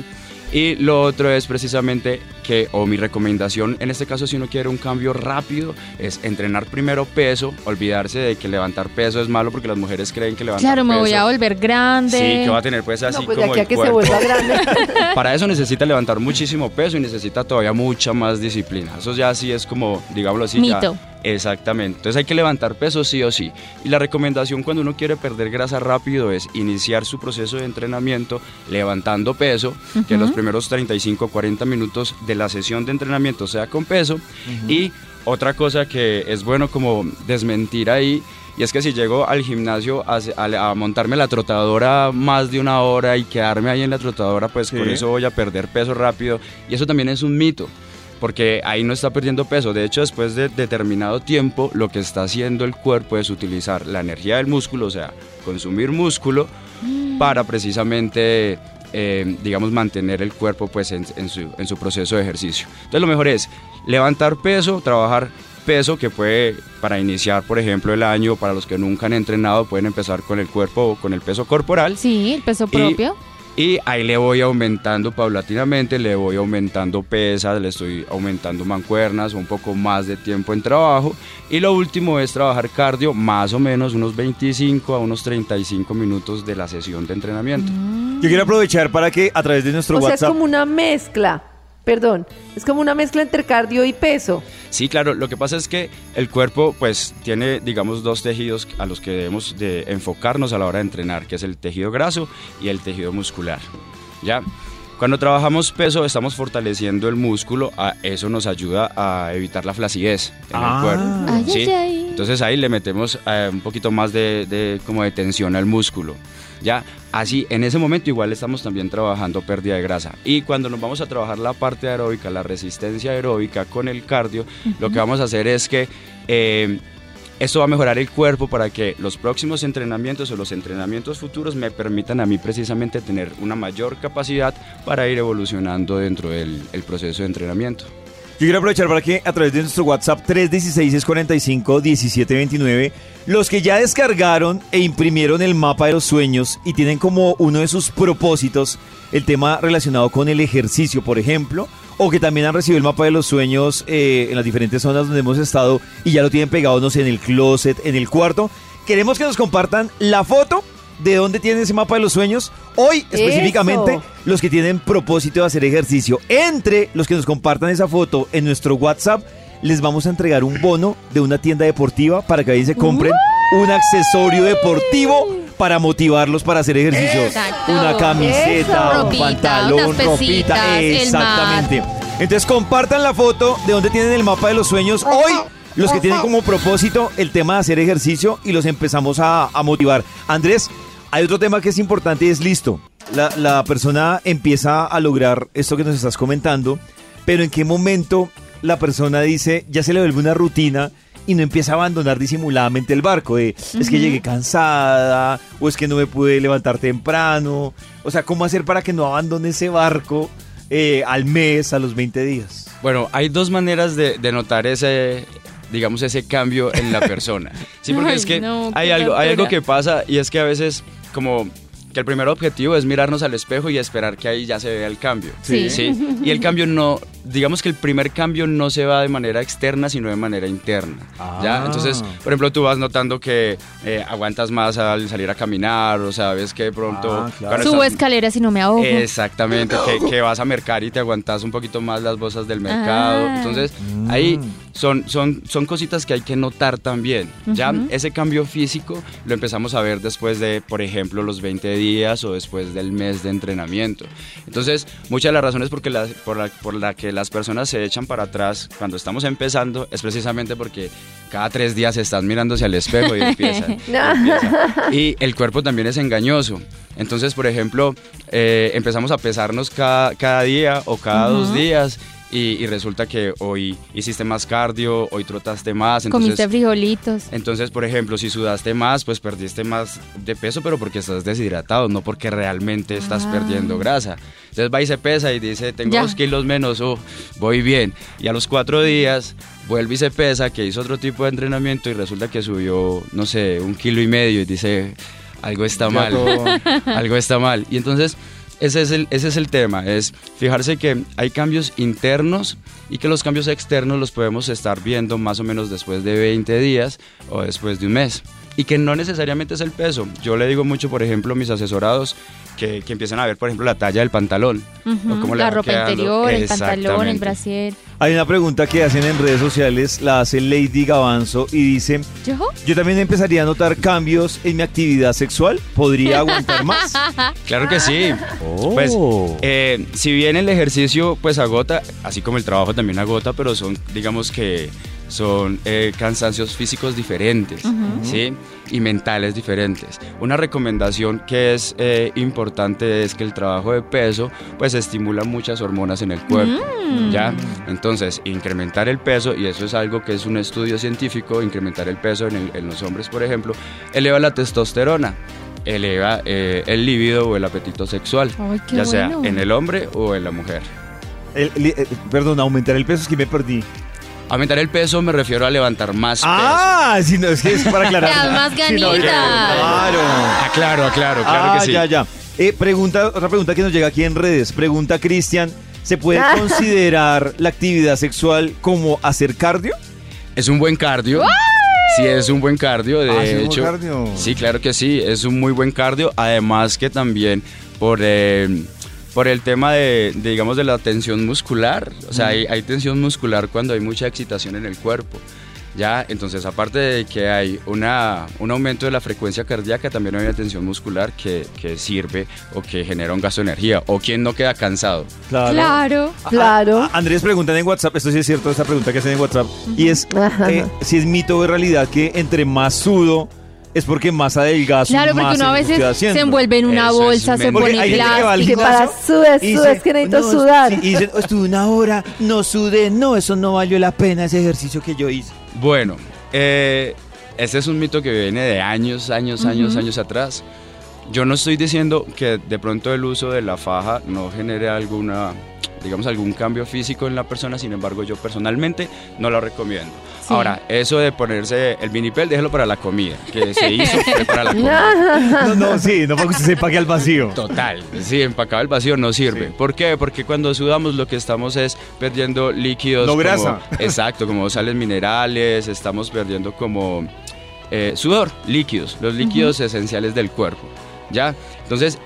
Y lo otro es precisamente que, o mi recomendación, en este caso si uno quiere un cambio rápido, es entrenar primero peso, olvidarse de que levantar peso es malo porque las mujeres creen que levantar Claro, me voy peso- a volver grande. Sí, que va a tener pues así No, pues de como aquí a el que se cuerpo. vuelva grande. Para eso necesita levantar muchísimo peso y necesita todavía mucha más disciplina. Eso ya sí es como, digámoslo así, ya- Mito. Exactamente. Entonces hay que levantar peso sí o sí. Y la recomendación cuando uno quiere perder grasa rápido es iniciar su proceso de entrenamiento levantando peso, que los primeros 35 40 minutos de la sesión de entrenamiento sea con peso. Y otra cosa que es bueno como desmentir ahí y es que si llego al gimnasio a, a- a montarme la trotadora más de una hora y quedarme ahí en la trotadora, pues Sí. con eso voy a perder peso rápido. Y eso también es un mito, porque ahí no está perdiendo peso. De hecho, después de determinado tiempo, lo que está haciendo el cuerpo es utilizar la energía del músculo, o sea, consumir músculo, para precisamente, eh, digamos, mantener el cuerpo pues, en, en su, en su proceso de ejercicio. Entonces, lo mejor es levantar peso, trabajar peso que puede, para iniciar, por ejemplo, el año, para los que nunca han entrenado, pueden empezar con el cuerpo o con el peso corporal. Sí, el peso propio. Y ahí le voy aumentando paulatinamente, le voy aumentando pesas, le estoy aumentando mancuernas, un poco más de tiempo en trabajo. Y lo último es trabajar cardio, más o menos unos 25 a unos 35 minutos de la sesión de entrenamiento. Yo quiero aprovechar para que a través de nuestro o sea, es WhatsApp como una mezcla. Perdón, es como una mezcla entre cardio y peso. Sí, claro, lo que pasa es que el cuerpo pues tiene, digamos, dos tejidos a los que debemos de enfocarnos a la hora de entrenar, que es el tejido graso y el tejido muscular. ¿Ya? Cuando trabajamos peso estamos fortaleciendo el músculo, a eso nos ayuda a evitar la flacidez en Ah. el cuerpo. Ay, ¿sí? ay, ay. Entonces ahí le metemos eh, un poquito más de, de- como de tensión al músculo. Ya, así en ese momento igual estamos también trabajando pérdida de grasa. Y cuando nos vamos a trabajar la parte aeróbica, la resistencia aeróbica con el cardio, lo que vamos a hacer es que eh, esto va a mejorar el cuerpo para que los próximos entrenamientos o los entrenamientos futuros me permitan a mí precisamente tener una mayor capacidad para ir evolucionando dentro del el proceso de entrenamiento. Yo quiero aprovechar para que a través de nuestro WhatsApp 316-645-1729, los que ya descargaron e imprimieron el mapa de los sueños y tienen como uno de sus propósitos el tema relacionado con el ejercicio, por ejemplo, o que también han recibido el mapa de los sueños eh, en las diferentes zonas donde hemos estado y ya lo tienen pegado, en el closet, en el cuarto, queremos que nos compartan la foto de dónde tienen ese mapa de los sueños. Hoy específicamente Eso. los que tienen propósito de hacer ejercicio. Entre los que nos compartan esa foto en nuestro WhatsApp, les vamos a entregar un bono de una tienda deportiva para que ahí se compren un accesorio deportivo para motivarlos para hacer ejercicio. Exacto. Una camiseta, Eso. un Ropita, pantalón, ropita. Exactamente. Entonces compartan la foto de donde tienen el mapa de los sueños. Hoy los que tienen como propósito el tema de hacer ejercicio y los empezamos a, a motivar. Andrés, hay otro tema que es importante y es listo. La, la persona empieza a lograr esto que nos estás comentando, pero ¿en qué momento la persona dice, ya se le vuelve una rutina y no empieza a abandonar disimuladamente el barco? De, es que llegué cansada o es que no me pude levantar temprano. O sea, ¿cómo hacer para que no abandone ese barco? eh, al mes, a los 20 días? Bueno, hay dos maneras de, de notar ese, digamos, ese cambio en la persona. Sí, porque Ay, es que no, hay, algo, hay algo que pasa y es que a veces como que el primer objetivo es mirarnos al espejo y esperar que ahí ya se vea el cambio. Sí. Y el cambio no, digamos que el primer cambio no se va de manera externa, sino de manera interna. ¿ya? Ah. Entonces, por ejemplo, tú vas notando que eh, aguantas más al salir a caminar, o sabes que de pronto... Ah, claro. Subo estás- escaleras y no me ahogo. Exactamente, que, que vas a mercar y te aguantas un poquito más las bolsas del mercado. Ah. Entonces, ahí son, son, son cositas que hay que notar también. Ya Ujú. ese cambio físico lo empezamos a ver después de, por ejemplo, los 20 días o después del mes de entrenamiento. Entonces, muchas de las razones porque la- por, la, por la que las personas se echan para atrás cuando estamos empezando es precisamente porque cada tres días están mirándose al espejo y empiezan. y empiezan. Y el cuerpo también es engañoso. Entonces, por ejemplo, eh, empezamos a pesarnos cada, cada día o cada dos días y, y resulta que hoy hiciste más cardio, hoy trotaste más. Entonces, Comiste frijolitos. entonces, por ejemplo, si sudaste más, pues perdiste más de peso, pero porque estás deshidratado, no porque realmente estás Ah. perdiendo grasa. Entonces va y se pesa y dice, tengo Ya. dos kilos menos, oh, voy bien. Y a los cuatro días vuelve y se pesa, que hizo otro tipo de entrenamiento y resulta que subió, no sé, un kilo y medio y dice, algo está mal, algo está mal. Y entonces... Ese es, el, ese es el tema, es fijarse que hay cambios internos y que los cambios externos los podemos estar viendo más o menos después de 20 días o después de un mes. Y que no necesariamente es el peso. Yo le digo mucho, por ejemplo, a mis asesorados que, que empiecen a ver, por ejemplo, la talla del pantalón. Ujú, o cómo La ropa quedando. interior, el pantalón, el brasier. Hay una pregunta que hacen en redes sociales, la hace Lady Gavanzo y dice, ¿Yo? yo también empezaría a notar cambios en mi actividad sexual, ¿podría aguantar más? Claro que sí. Pues, eh, si bien el ejercicio pues agota, así como el trabajo también agota, pero son, digamos que son eh, cansancios físicos diferentes, ¿sí? Y mentales diferentes. Una recomendación que es eh, importante es que el trabajo de peso pues estimula muchas hormonas en el cuerpo, ¿ya? Entonces, incrementar el peso, y eso es algo que es un estudio científico, incrementar el peso en, el- en los hombres, por ejemplo, eleva la testosterona eleva eh, el líbido o el apetito sexual, Ay, ya sea en el hombre o en la mujer. El- perdón, aumentar el peso es que me perdí. Aumentar el peso me refiero a levantar más Ah, sí, no, es que es para aclarar. Más no, ganitas. Claro. peso. Aclaro, aclaro, claro ah, que sí. ya, ya. Eh, pregunta, otra pregunta que nos llega aquí en redes. Pregunta Cristian, ¿se puede Ah. considerar la actividad sexual como hacer cardio? Es un buen cardio. Sí, es un buen cardio, de Ah, sí, es un buen hecho. cardio. Sí, claro que sí, es un muy buen cardio. Además que también por, eh, por el tema de, de, digamos, de la tensión muscular. O sea, hay, hay tensión muscular cuando hay mucha excitación en el cuerpo. Ya, entonces aparte de que hay una, un aumento de la frecuencia cardíaca, también hay una tensión muscular que, que sirve o que genera un gasto de energía. O quien no queda cansado. Claro. Claro. A- Andrés preguntan en WhatsApp, esto sí es cierto, esta pregunta que hacen en WhatsApp, y es eh, si es mito o realidad que entre más sudo es porque más adelgazo. Claro, porque más uno a veces se envuelve en una Eso es bolsa, se pone hay plástico. Que para sudes, sudes, que necesito "No, sudar. sí", y dicen, "Oh, estuve una hora, no sudé, no, eso no valió la pena ese ejercicio que yo hice. Bueno, eh, este es un mito que viene de años, años, años, años atrás. Yo no estoy diciendo que de pronto el uso de la faja no genere alguna, digamos, algún cambio físico en la persona, sin embargo, yo personalmente no lo recomiendo. Sí. Ahora, eso de ponerse el vinipel, déjelo para la comida, que se hizo para la comida. No, no, sí, no para que se pague al vacío. Total, sí, empacado el vacío no sirve. Sí. ¿Por qué? Porque cuando sudamos lo que estamos es perdiendo líquidos. No como- grasa. exacto, como sales minerales, estamos perdiendo como eh, sudor, líquidos, los líquidos esenciales del cuerpo. ¿Ya? Entonces,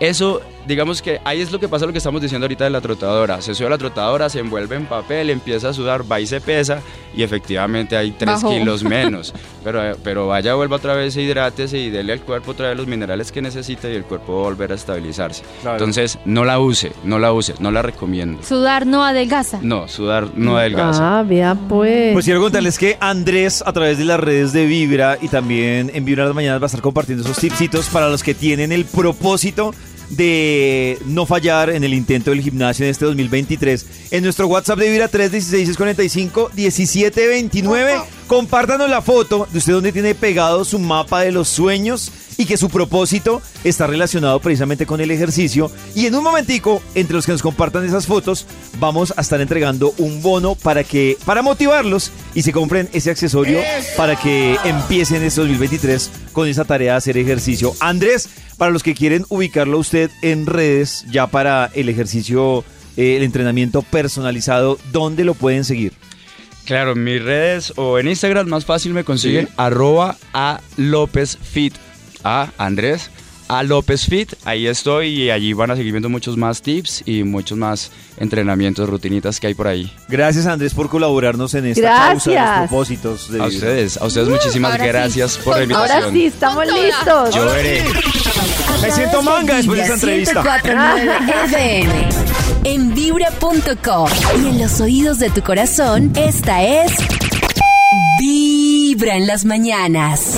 eso, digamos que ahí es lo que pasa lo que estamos diciendo ahorita de la trotadora. Se sube a la trotadora, se envuelve en papel, empieza a sudar, va y se pesa y efectivamente hay 3 Bajó. kilos menos. Pero, pero vaya, vuelva otra vez, hidrátese y dele al cuerpo otra vez los minerales que necesita y el cuerpo va a volver a estabilizarse. Claro. Entonces, no la use, no la use, no la recomiendo. Sudar no adelgaza. No, sudar no adelgaza. Ah, vea pues. Pues quiero contarles que Andrés, a través de las redes de Vibra y también en Vibra las Mañanas, va a estar compartiendo esos tipsitos para los que tienen el propósito de no fallar en el intento del gimnasio en este 2023. En nuestro WhatsApp de Vibra 316-645-1729 Compártanos la foto de usted donde tiene pegado su mapa de los sueños y que su propósito está relacionado precisamente con el ejercicio. Y en un momentico, entre los que nos compartan esas fotos, vamos a estar entregando un bono para que para motivarlos y se compren ese accesorio para que empiecen este 2023 con esa tarea de hacer ejercicio. Andrés, para los que quieren ubicarlo usted en redes ya para el ejercicio, eh, el entrenamiento personalizado, ¿dónde lo pueden seguir? Claro, en mis redes o en Instagram más fácil me consiguen Sí. arroba a López Fit. A Andrés a López Fit. Ahí estoy y allí van a seguir viendo muchos más tips y muchos más entrenamientos, rutinitas que hay por ahí. Gracias Andrés por colaborarnos en esta causa de los Gracias. propósitos de A vida. ustedes, a ustedes muchísimas ahora sí. gracias por la invitación. Ahora sí, estamos listos. Yo veré. Me siento manga después de esta entrevista. 104.9 FM. En vibra.com. Y en los oídos de tu corazón, esta es. Vibra en las mañanas.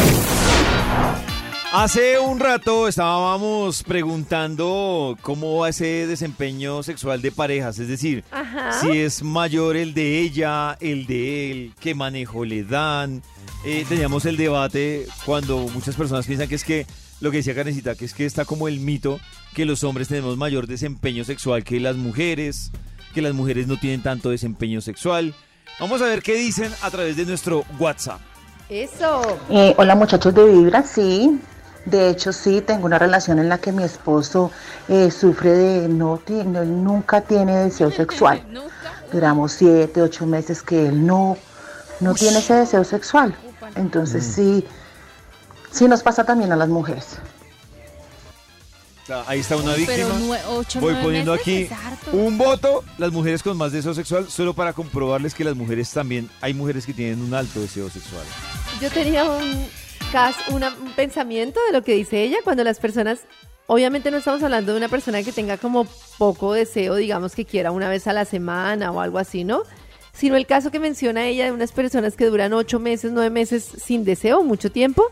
Hace un rato estábamos preguntando cómo va ese desempeño sexual de parejas, es decir, Ajá. si es mayor el de ella, el de él, qué manejo le dan. Eh, teníamos el debate cuando muchas personas piensan que es que, lo que decía Karencita, que es que está como el mito que los hombres tenemos mayor desempeño sexual que las mujeres, que las mujeres no tienen tanto desempeño sexual. Vamos a ver qué dicen a través de nuestro WhatsApp. Eso. Eh, hola muchachos de Vibra, sí. De hecho, sí, tengo una relación en la que mi esposo eh, sufre de no, ti- no- él nunca tiene deseo sexual. Duramos siete, ocho meses que él no, no tiene ese deseo sexual. Entonces sí, sí nos pasa también a las mujeres. Sea, ahí está una víctima. Ocho, Voy poniendo aquí un voto, las mujeres con más deseo sexual, solo para comprobarles que las mujeres también, hay mujeres que tienen un alto deseo sexual. Yo tenía un, una- un pensamiento de lo que dice ella cuando las personas, obviamente no estamos hablando de una persona que tenga como poco deseo, digamos que quiera una vez a la semana o algo así, ¿no? Sino el caso que menciona ella de unas personas que duran ocho meses, nueve meses sin deseo, mucho tiempo.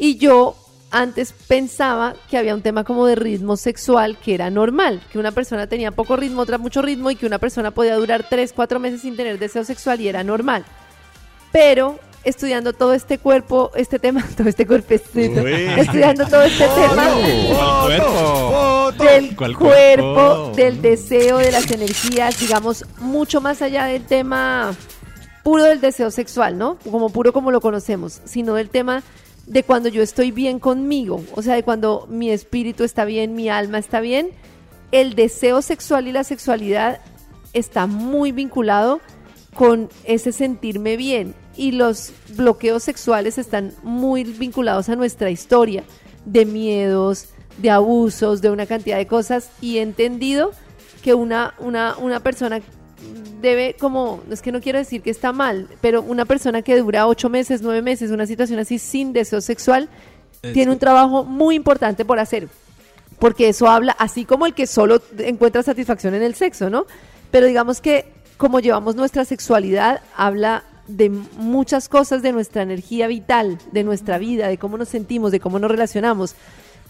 Y yo antes pensaba que había un tema como de ritmo sexual que era normal, que una persona tenía poco ritmo, otra mucho ritmo y que una persona podía durar tres, cuatro meses sin tener deseo sexual y era normal pero estudiando todo este cuerpo, este tema, todo este cuerpecito, Uy. estudiando todo este tema del ¿Cuál cuerpo, cuerpo? del deseo, de las energías, digamos, mucho más allá del tema puro del deseo sexual, ¿no? Como puro como lo conocemos, sino del tema de cuando yo estoy bien conmigo, o sea, de cuando mi espíritu está bien, mi alma está bien, el deseo sexual y la sexualidad está muy vinculado con ese sentirme bien. Y los bloqueos sexuales están muy vinculados a nuestra historia de miedos, de abusos, de una cantidad de cosas. Y he entendido que una, una, una persona debe como, es que no quiero decir que está mal, pero una persona que dura ocho meses, nueve meses, una situación así sin deseo sexual, tiene un trabajo muy importante por hacer porque eso habla, así como el que solo encuentra satisfacción en el sexo, ¿no? Pero digamos que como llevamos nuestra sexualidad, habla de muchas cosas de nuestra energía vital, de nuestra vida, de cómo nos sentimos, de cómo nos relacionamos.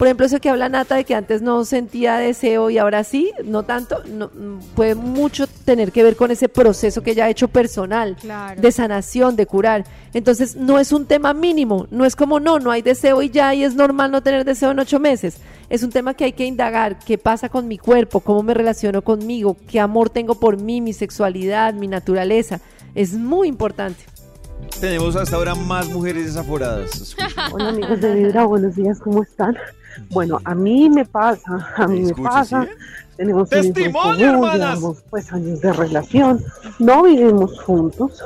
Por ejemplo, eso que habla Nata de que antes no sentía deseo y ahora sí, no tanto, no, puede mucho tener que ver con ese proceso que ella ha hecho personal, Claro. de sanación, de curar. Entonces, no es un tema mínimo, no es como no, no hay deseo y ya, y es normal no tener deseo en ocho meses. Es un tema que hay que indagar, qué pasa con mi cuerpo, cómo me relaciono conmigo, qué amor tengo por mí, mi sexualidad, mi naturaleza. Es muy importante. Tenemos hasta ahora más mujeres desaforadas. Hola amigos de Vibra, buenos días, ¿cómo están? Bueno, a mí me pasa, a mí me pasa. Tenemos un llevamos pues años de relación, no vivimos juntos,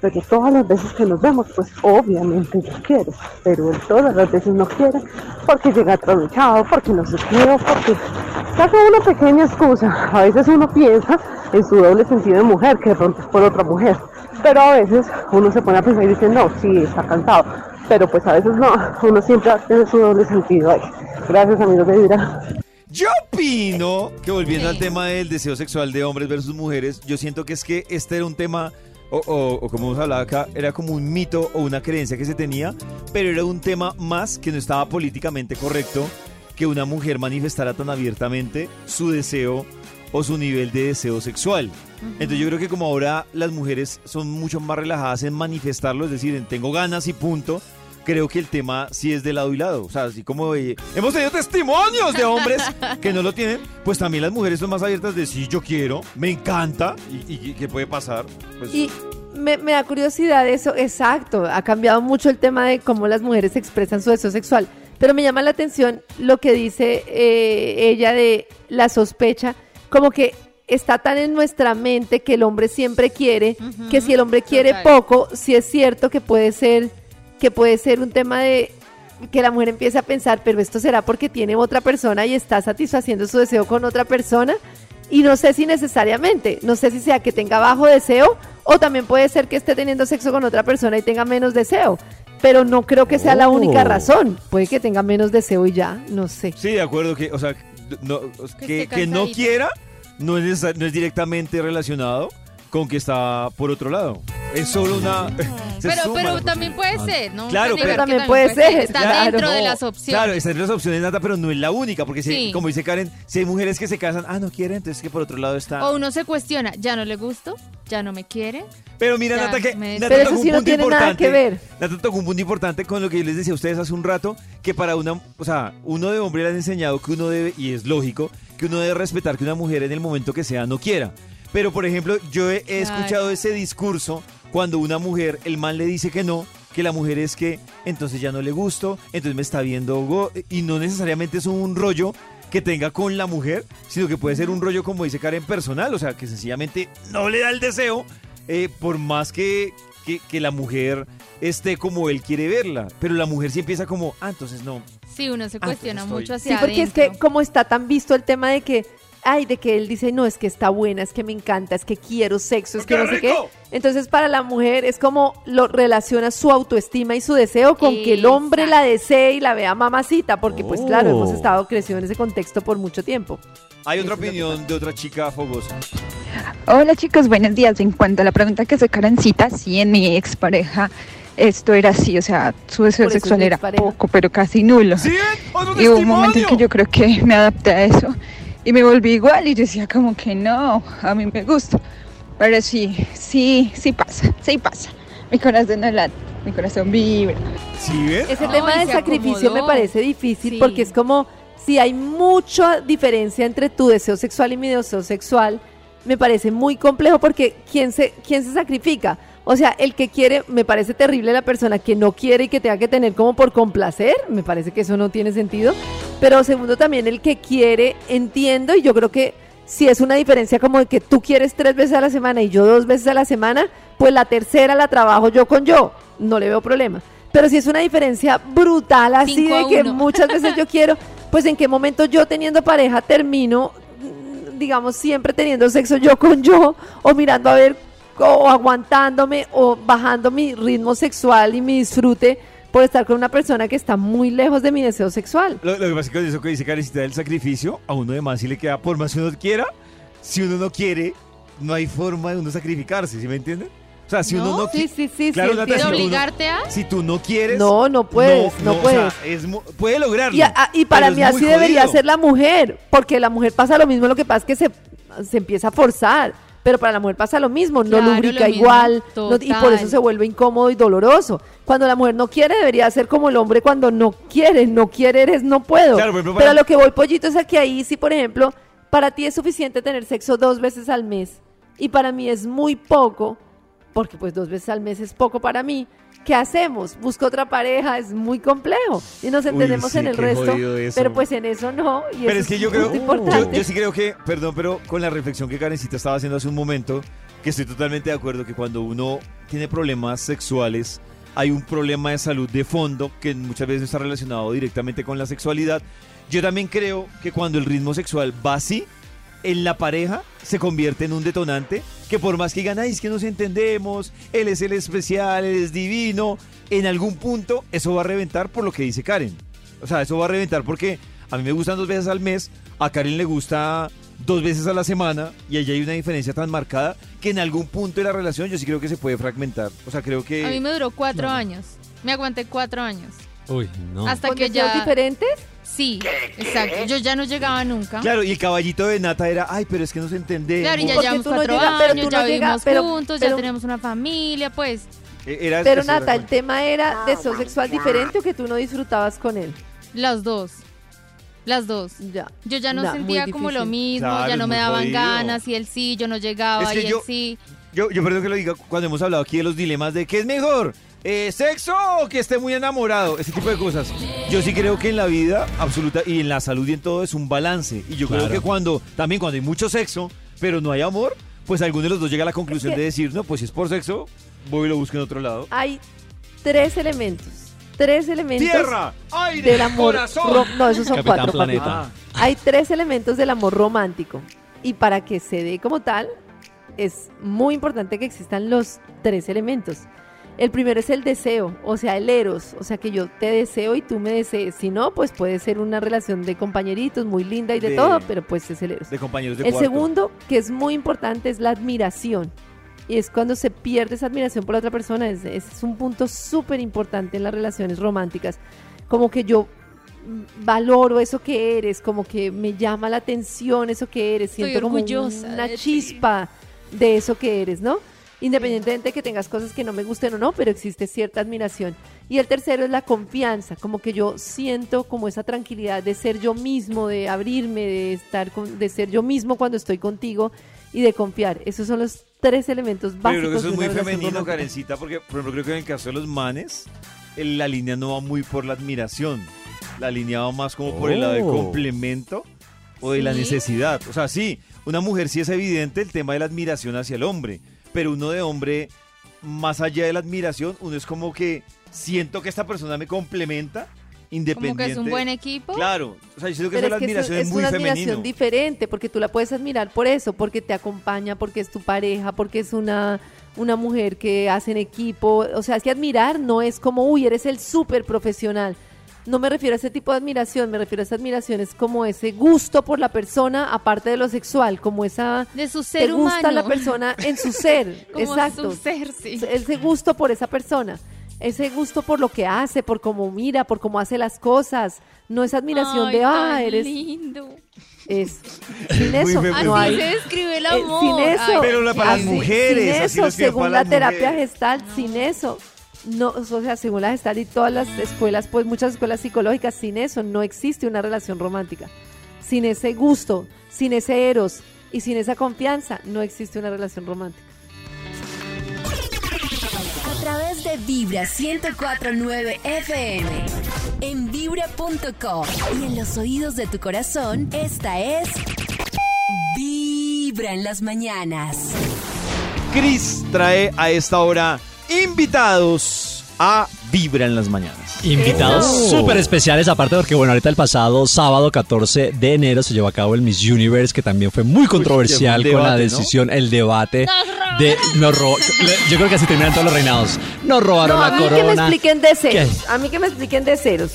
pero todas las veces que nos vemos, pues obviamente yo quiero, pero él todas las veces no quiere porque llega atravesado, porque no se quiere, porque saca una pequeña excusa. A veces uno piensa en su doble sentido de mujer, que de pronto es por otra mujer, pero a veces uno se pone a pensar y dice, no, sí, está cansado, pero pues a veces no, uno siempre tiene su doble sentido ahí. Gracias amigos de Vibra. Yo opino que volviendo al tema del deseo sexual de hombres versus mujeres, yo siento que es que este era un tema, o, o- o como hemos hablado acá, era como un mito o una creencia que se tenía, pero era un tema más que no estaba políticamente correcto que una mujer manifestara tan abiertamente su deseo o su nivel de deseo sexual. Entonces yo creo que como ahora las mujeres son mucho más relajadas en manifestarlo, es decir, en tengo ganas y punto, creo que el tema sí es de lado y lado. O sea, así como eh, hemos tenido testimonios de hombres que no lo tienen, pues también las mujeres son más abiertas de sí, yo quiero, me encanta y, y qué puede pasar. Pues, Y me, me da curiosidad eso, exacto. Ha cambiado mucho el tema de cómo las mujeres expresan su deseo sexual. Pero me llama la atención lo que dice eh, ella de la sospecha, como que está tan en nuestra mente que el hombre siempre quiere, que si el hombre quiere total. poco, sí es cierto que puede ser, que puede ser un tema de que la mujer empiece a pensar, pero esto será porque tiene otra persona y está satisfaciendo su deseo con otra persona. Y no sé si necesariamente, no sé si sea que tenga bajo deseo o también puede ser que esté teniendo sexo con otra persona y tenga menos deseo. Pero no creo que sea la única Oh. razón. Puede que tenga menos deseo y ya, no sé. Sí, de acuerdo que, o sea, no, que, esté que no quiera no es, no es directamente relacionado con que está por otro lado. Es solo una... se Pero, pero también puede ser, ¿no? Claro, pero- También puede ser, Está claro. dentro de las opciones. Claro, está entre las opciones, Nata, pero no es la única, porque si- Sí. como dice Karen, si hay mujeres que se casan, ah, no quieren, entonces que por otro lado está... O uno se cuestiona, ¿ya no le gusto? ¿Ya no me quiere? Pero mira, Nata, que me- Nata Pero eso un sí no punto tiene nada importante. que ver. Nata tocó un punto importante con lo que yo les decía a ustedes hace un rato, que para una, o sea, uno de hombre le han enseñado que uno debe, y es lógico, que uno debe respetar que una mujer en el momento que sea no quiera. Pero, por ejemplo, yo he, escuchado ese discurso cuando una mujer, el man le dice que no, que la mujer es que entonces ya no le gusto, entonces me está viendo, go- y no necesariamente es un rollo que tenga con la mujer, sino que puede ser un rollo, como dice Karen, personal, o sea, que sencillamente no le da el deseo, eh, por más que, que, que la mujer esté como él quiere verla. Pero la mujer sí empieza como, ah, entonces no. Sí, uno se Ah, cuestiona estoy- mucho Sí, hacia porque es que como está tan visto el tema de que, ay, de que él dice, no, es que está buena, es que me encanta, es que quiero sexo, es ¡Qué que no sé qué. Entonces para la mujer es como lo relaciona su autoestima y su deseo con que el hombre la desee y la vea mamacita, porque pues claro, Oh. hemos estado creciendo en ese contexto por mucho tiempo. Hay otra opinión de otra chica fogosa. Hola chicos, buenos días. En cuanto a la pregunta que se Karencita, sí, en mi expareja esto era así, o sea, su deseo sexual era poco, pero casi nulo. ¿Sí ven? ¡Otro Y hubo un momento en que yo creo que me adapté a eso y me volví igual y decía como que no, a mí me gusta. Pero sí, sí, sí pasa, sí pasa. Mi corazón no late, mi corazón vibra. ¿Sí ven? Ese Ay, tema del sacrificio me parece difícil Sí. porque es como si hay mucha diferencia entre tu deseo sexual y mi deseo sexual, me parece muy complejo porque ¿quién se, quién se sacrifica? O sea, el que quiere, me parece terrible la persona que no quiere y que tenga que tener como por complacer, me parece que eso no tiene sentido. Pero segundo, también el que quiere, entiendo, y yo creo que si es una diferencia como de que tú quieres tres veces a la semana y yo dos veces a la semana, pues la tercera la trabajo yo con yo, no le veo problema. Pero si es una diferencia brutal así de que uno. muchas veces yo quiero, pues en qué momento yo teniendo pareja termino, digamos, siempre teniendo sexo yo con yo, o mirando a ver, o aguantándome, o bajando mi ritmo sexual y mi disfrute por estar con una persona que está muy lejos de mi deseo sexual. Lo, lo que pasa es que eso que dice Karencita del sacrificio, a uno de más si le queda, por más que uno quiera, si uno no quiere, no hay forma de uno sacrificarse, ¿sí me entienden? O sea, si uno ¿No? no Sí, quiere... sí, sí, Claro, sí. Nata, ¿De si tú no- obligarte a? Si tú no quieres... No, no puedes, no, o sea, puedes. es puede lograrlo. Y, a- y para mí así debería ser la mujer, porque la mujer pasa lo mismo, lo que pasa es que se, se empieza a forzar, pero para la mujer pasa lo mismo, Claro, no lubrica lo mismo, igual, no- y por eso se vuelve incómodo y doloroso. Cuando la mujer no quiere, debería ser como el hombre cuando no quiere, no quiere eres no puedo. Claro, Pero lo que voy, pollito, es a que ahí sí, por ejemplo, para ti es suficiente tener sexo dos veces al mes, y para mí es muy poco, porque pues dos veces al mes es poco para mí. ¿Qué hacemos? Busco otra pareja, es muy complejo. Y nos entendemos sí, en el resto, pero pues en eso no. Y Pero eso es que yo creo, yo, yo sí creo que, perdón, pero con la reflexión que Karencita estaba haciendo hace un momento, que estoy totalmente de acuerdo que cuando uno tiene problemas sexuales, hay un problema de salud de fondo que muchas veces no está relacionado directamente con la sexualidad. Yo también creo que cuando el ritmo sexual va así, en la pareja se convierte en un detonante que por más que digan, ay, es que nos entendemos, él es el especial, él es divino, en algún punto eso va a reventar por lo que dice Karen. O sea, eso va a reventar porque a mí me gustan dos veces al mes, a Karen le gusta dos veces a la semana y allí hay una diferencia tan marcada que en algún punto de la relación yo sí creo que se puede fragmentar. O sea, creo que... A mí me duró cuatro años. Me aguanté cuatro años. Uy, no. Hasta ¿Con que ya... diferentes? Sí, exacto. Yo ya no llegaba nunca. Claro, y el caballito de nata era, ay, pero es que no se entendemos. Claro, y ya llevamos no cuatro llegas- pero años, ya no llegas- vivimos pero- juntos, pero- ya tenemos una familia, pues Eh, era- Pero Nata, el tema era deseo sexual diferente o que tú no disfrutabas con él. las dos. Las dos. Ya. Yo ya no No, sentía como lo mismo, Claro, ya no me daban jodido. ganas y él sí, yo no llegaba Es que y yo- él sí. Yo, yo perdón que lo diga cuando hemos hablado aquí de los dilemas de qué es mejor, eh, sexo o que esté muy enamorado, ese tipo de cosas. Yo sí creo que en la vida absoluta y en la salud y en todo es un balance. Y yo creo que cuando, también cuando hay mucho sexo, pero no hay amor, pues alguno de los dos llega a la conclusión Es que- de decir, no, pues si es por sexo, voy y lo busco en otro lado. Hay tres elementos. Tres elementos Tierra, aire, del amor. corazón. no, esos son Capitán cuatro. Planeta. Hay tres elementos del amor romántico. Y para que se dé como tal, es muy importante que existan los tres elementos. El primero es el deseo, o sea, el eros, o sea, que yo te deseo y tú me desees. Si no, pues puede ser una relación de compañeritos muy linda y de, De- todo, pero pues es el eros. De compañeros de El cuarto. segundo, que es muy importante, es la admiración. Y es cuando se pierde esa admiración por la otra persona. Es, es un punto súper importante en las relaciones románticas. Como que yo valoro eso que eres, como que me llama la atención eso que eres. Estoy Siento como orgullosa una de ti. chispa de eso que eres, ¿no? Independientemente de que tengas cosas que no me gusten o no, pero existe cierta admiración. Y el tercero es la confianza, como que yo siento como esa tranquilidad de ser yo mismo, de abrirme, de estar con, de ser yo mismo cuando estoy contigo y de confiar. Esos son los tres elementos Pero básicos. creo que eso de es muy femenino. Karencita, porque por ejemplo creo que en el caso de los manes, la línea no va muy por la admiración. La línea va más como por el lado de Oh. complemento o de la necesidad. O sea, sí, una mujer sí es evidente el tema de la admiración hacia el hombre, pero uno de hombre, más allá de la admiración, uno es como que siento que esta persona me complementa Como independiente. que es un buen equipo. Claro, o sea, yo siento que Pero la es que admiración es, es, muy una femenino. admiración diferente, porque tú la puedes admirar por eso, porque te acompaña, porque es tu pareja, porque es una, una mujer que hace en equipo. O sea, es que admirar no es como, uy, eres el súper profesional. No me refiero a ese tipo de admiración, me refiero a esa admiración, es como ese gusto por la persona, aparte de lo sexual, como esa... De su Te ser gusta humano. la persona en su ser, Como exacto. su ser, sí. Ese gusto por esa persona, ese gusto por lo que hace, por cómo mira, por cómo hace las cosas. No es admiración Ay, de, ah, tan eres... lindo. Es, sin eso, femenino. no Así hay... se describe el eh, amor. sin eso, Ay, Pero la- para las así- mujeres, sin así eso, según la terapia mujeres. gestal, sin eso, no, o sea, según la gestal y todas las escuelas, pues muchas escuelas psicológicas, sin eso no existe una relación romántica. Sin ese gusto, sin ese eros y sin esa confianza, no existe una relación romántica. A través de Vibra 1049 FM. En vibra.com. Y en los oídos de tu corazón, esta es. Vibra en las mañanas. Cris trae a esta hora invitados a Vibra en las mañanas. Invitados Eso. súper especiales, aparte porque, bueno, ahorita el pasado sábado 14 de enero se llevó a cabo el Miss Universe, que también fue muy controversial con la decisión, el debate de... Nos ro- yo creo que así terminan todos los reinados. Nos robaron No, a la mí que me corona. expliquen de ceros. A mí que me expliquen de ceros.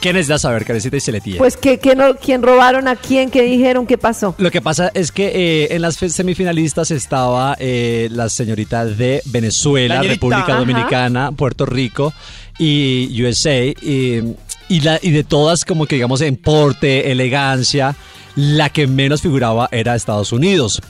¿Qué necesitas saber, Carecita y Celetía? Pues que, que no, quién robaron a quién, qué dijeron, qué pasó. Lo que pasa es que eh, en las semifinalistas estaba eh, la señorita de Venezuela, República ajá. Dominicana, Puerto Rico y USA. Y, y la, y de todas, como que digamos, en porte, elegancia, la que menos figuraba era Estados Unidos.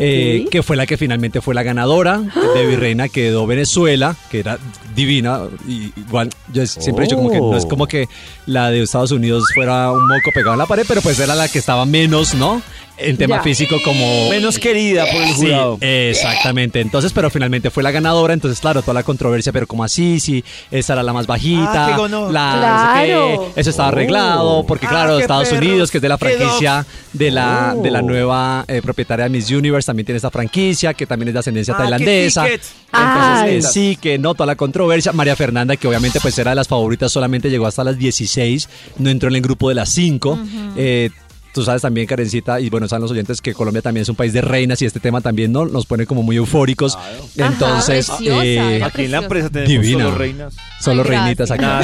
Eh, que fue la que finalmente fue la ganadora de Virreina, quedó Venezuela, que era divina. Y igual, yo siempre he dicho como que no es como que la de Estados Unidos fuera un moco pegado en la pared, pero pues era la que estaba menos, ¿no? En tema Ya. físico como... Menos querida por el Sí, jurado. exactamente. Entonces, pero finalmente fue la ganadora. Entonces, claro, toda la controversia, pero como así, sí, esa era la más bajita. Ah, la, Claro. no sé qué, eso estaba arreglado, porque Ah, claro, Estados perros, Unidos, que es de la franquicia de la, Oh. de la nueva eh, propietaria de Miss Universe, también tiene esta franquicia, que también es de ascedencia Ah, qué tailandesa. Entonces, eh, sí, que no, toda la controversia. María Fernanda, que obviamente pues era de las favoritas, solamente llegó hasta las 16, no entró en el grupo de las 5. Eh, tú sabes también, Karencita, y bueno, saben los oyentes que Colombia también es un país de reinas y este tema también ¿no? nos pone como muy eufóricos. Entonces, preciosa, eh, Aquí en la empresa tenemos Divina. solo reinas. solo Ay, reinitas acá.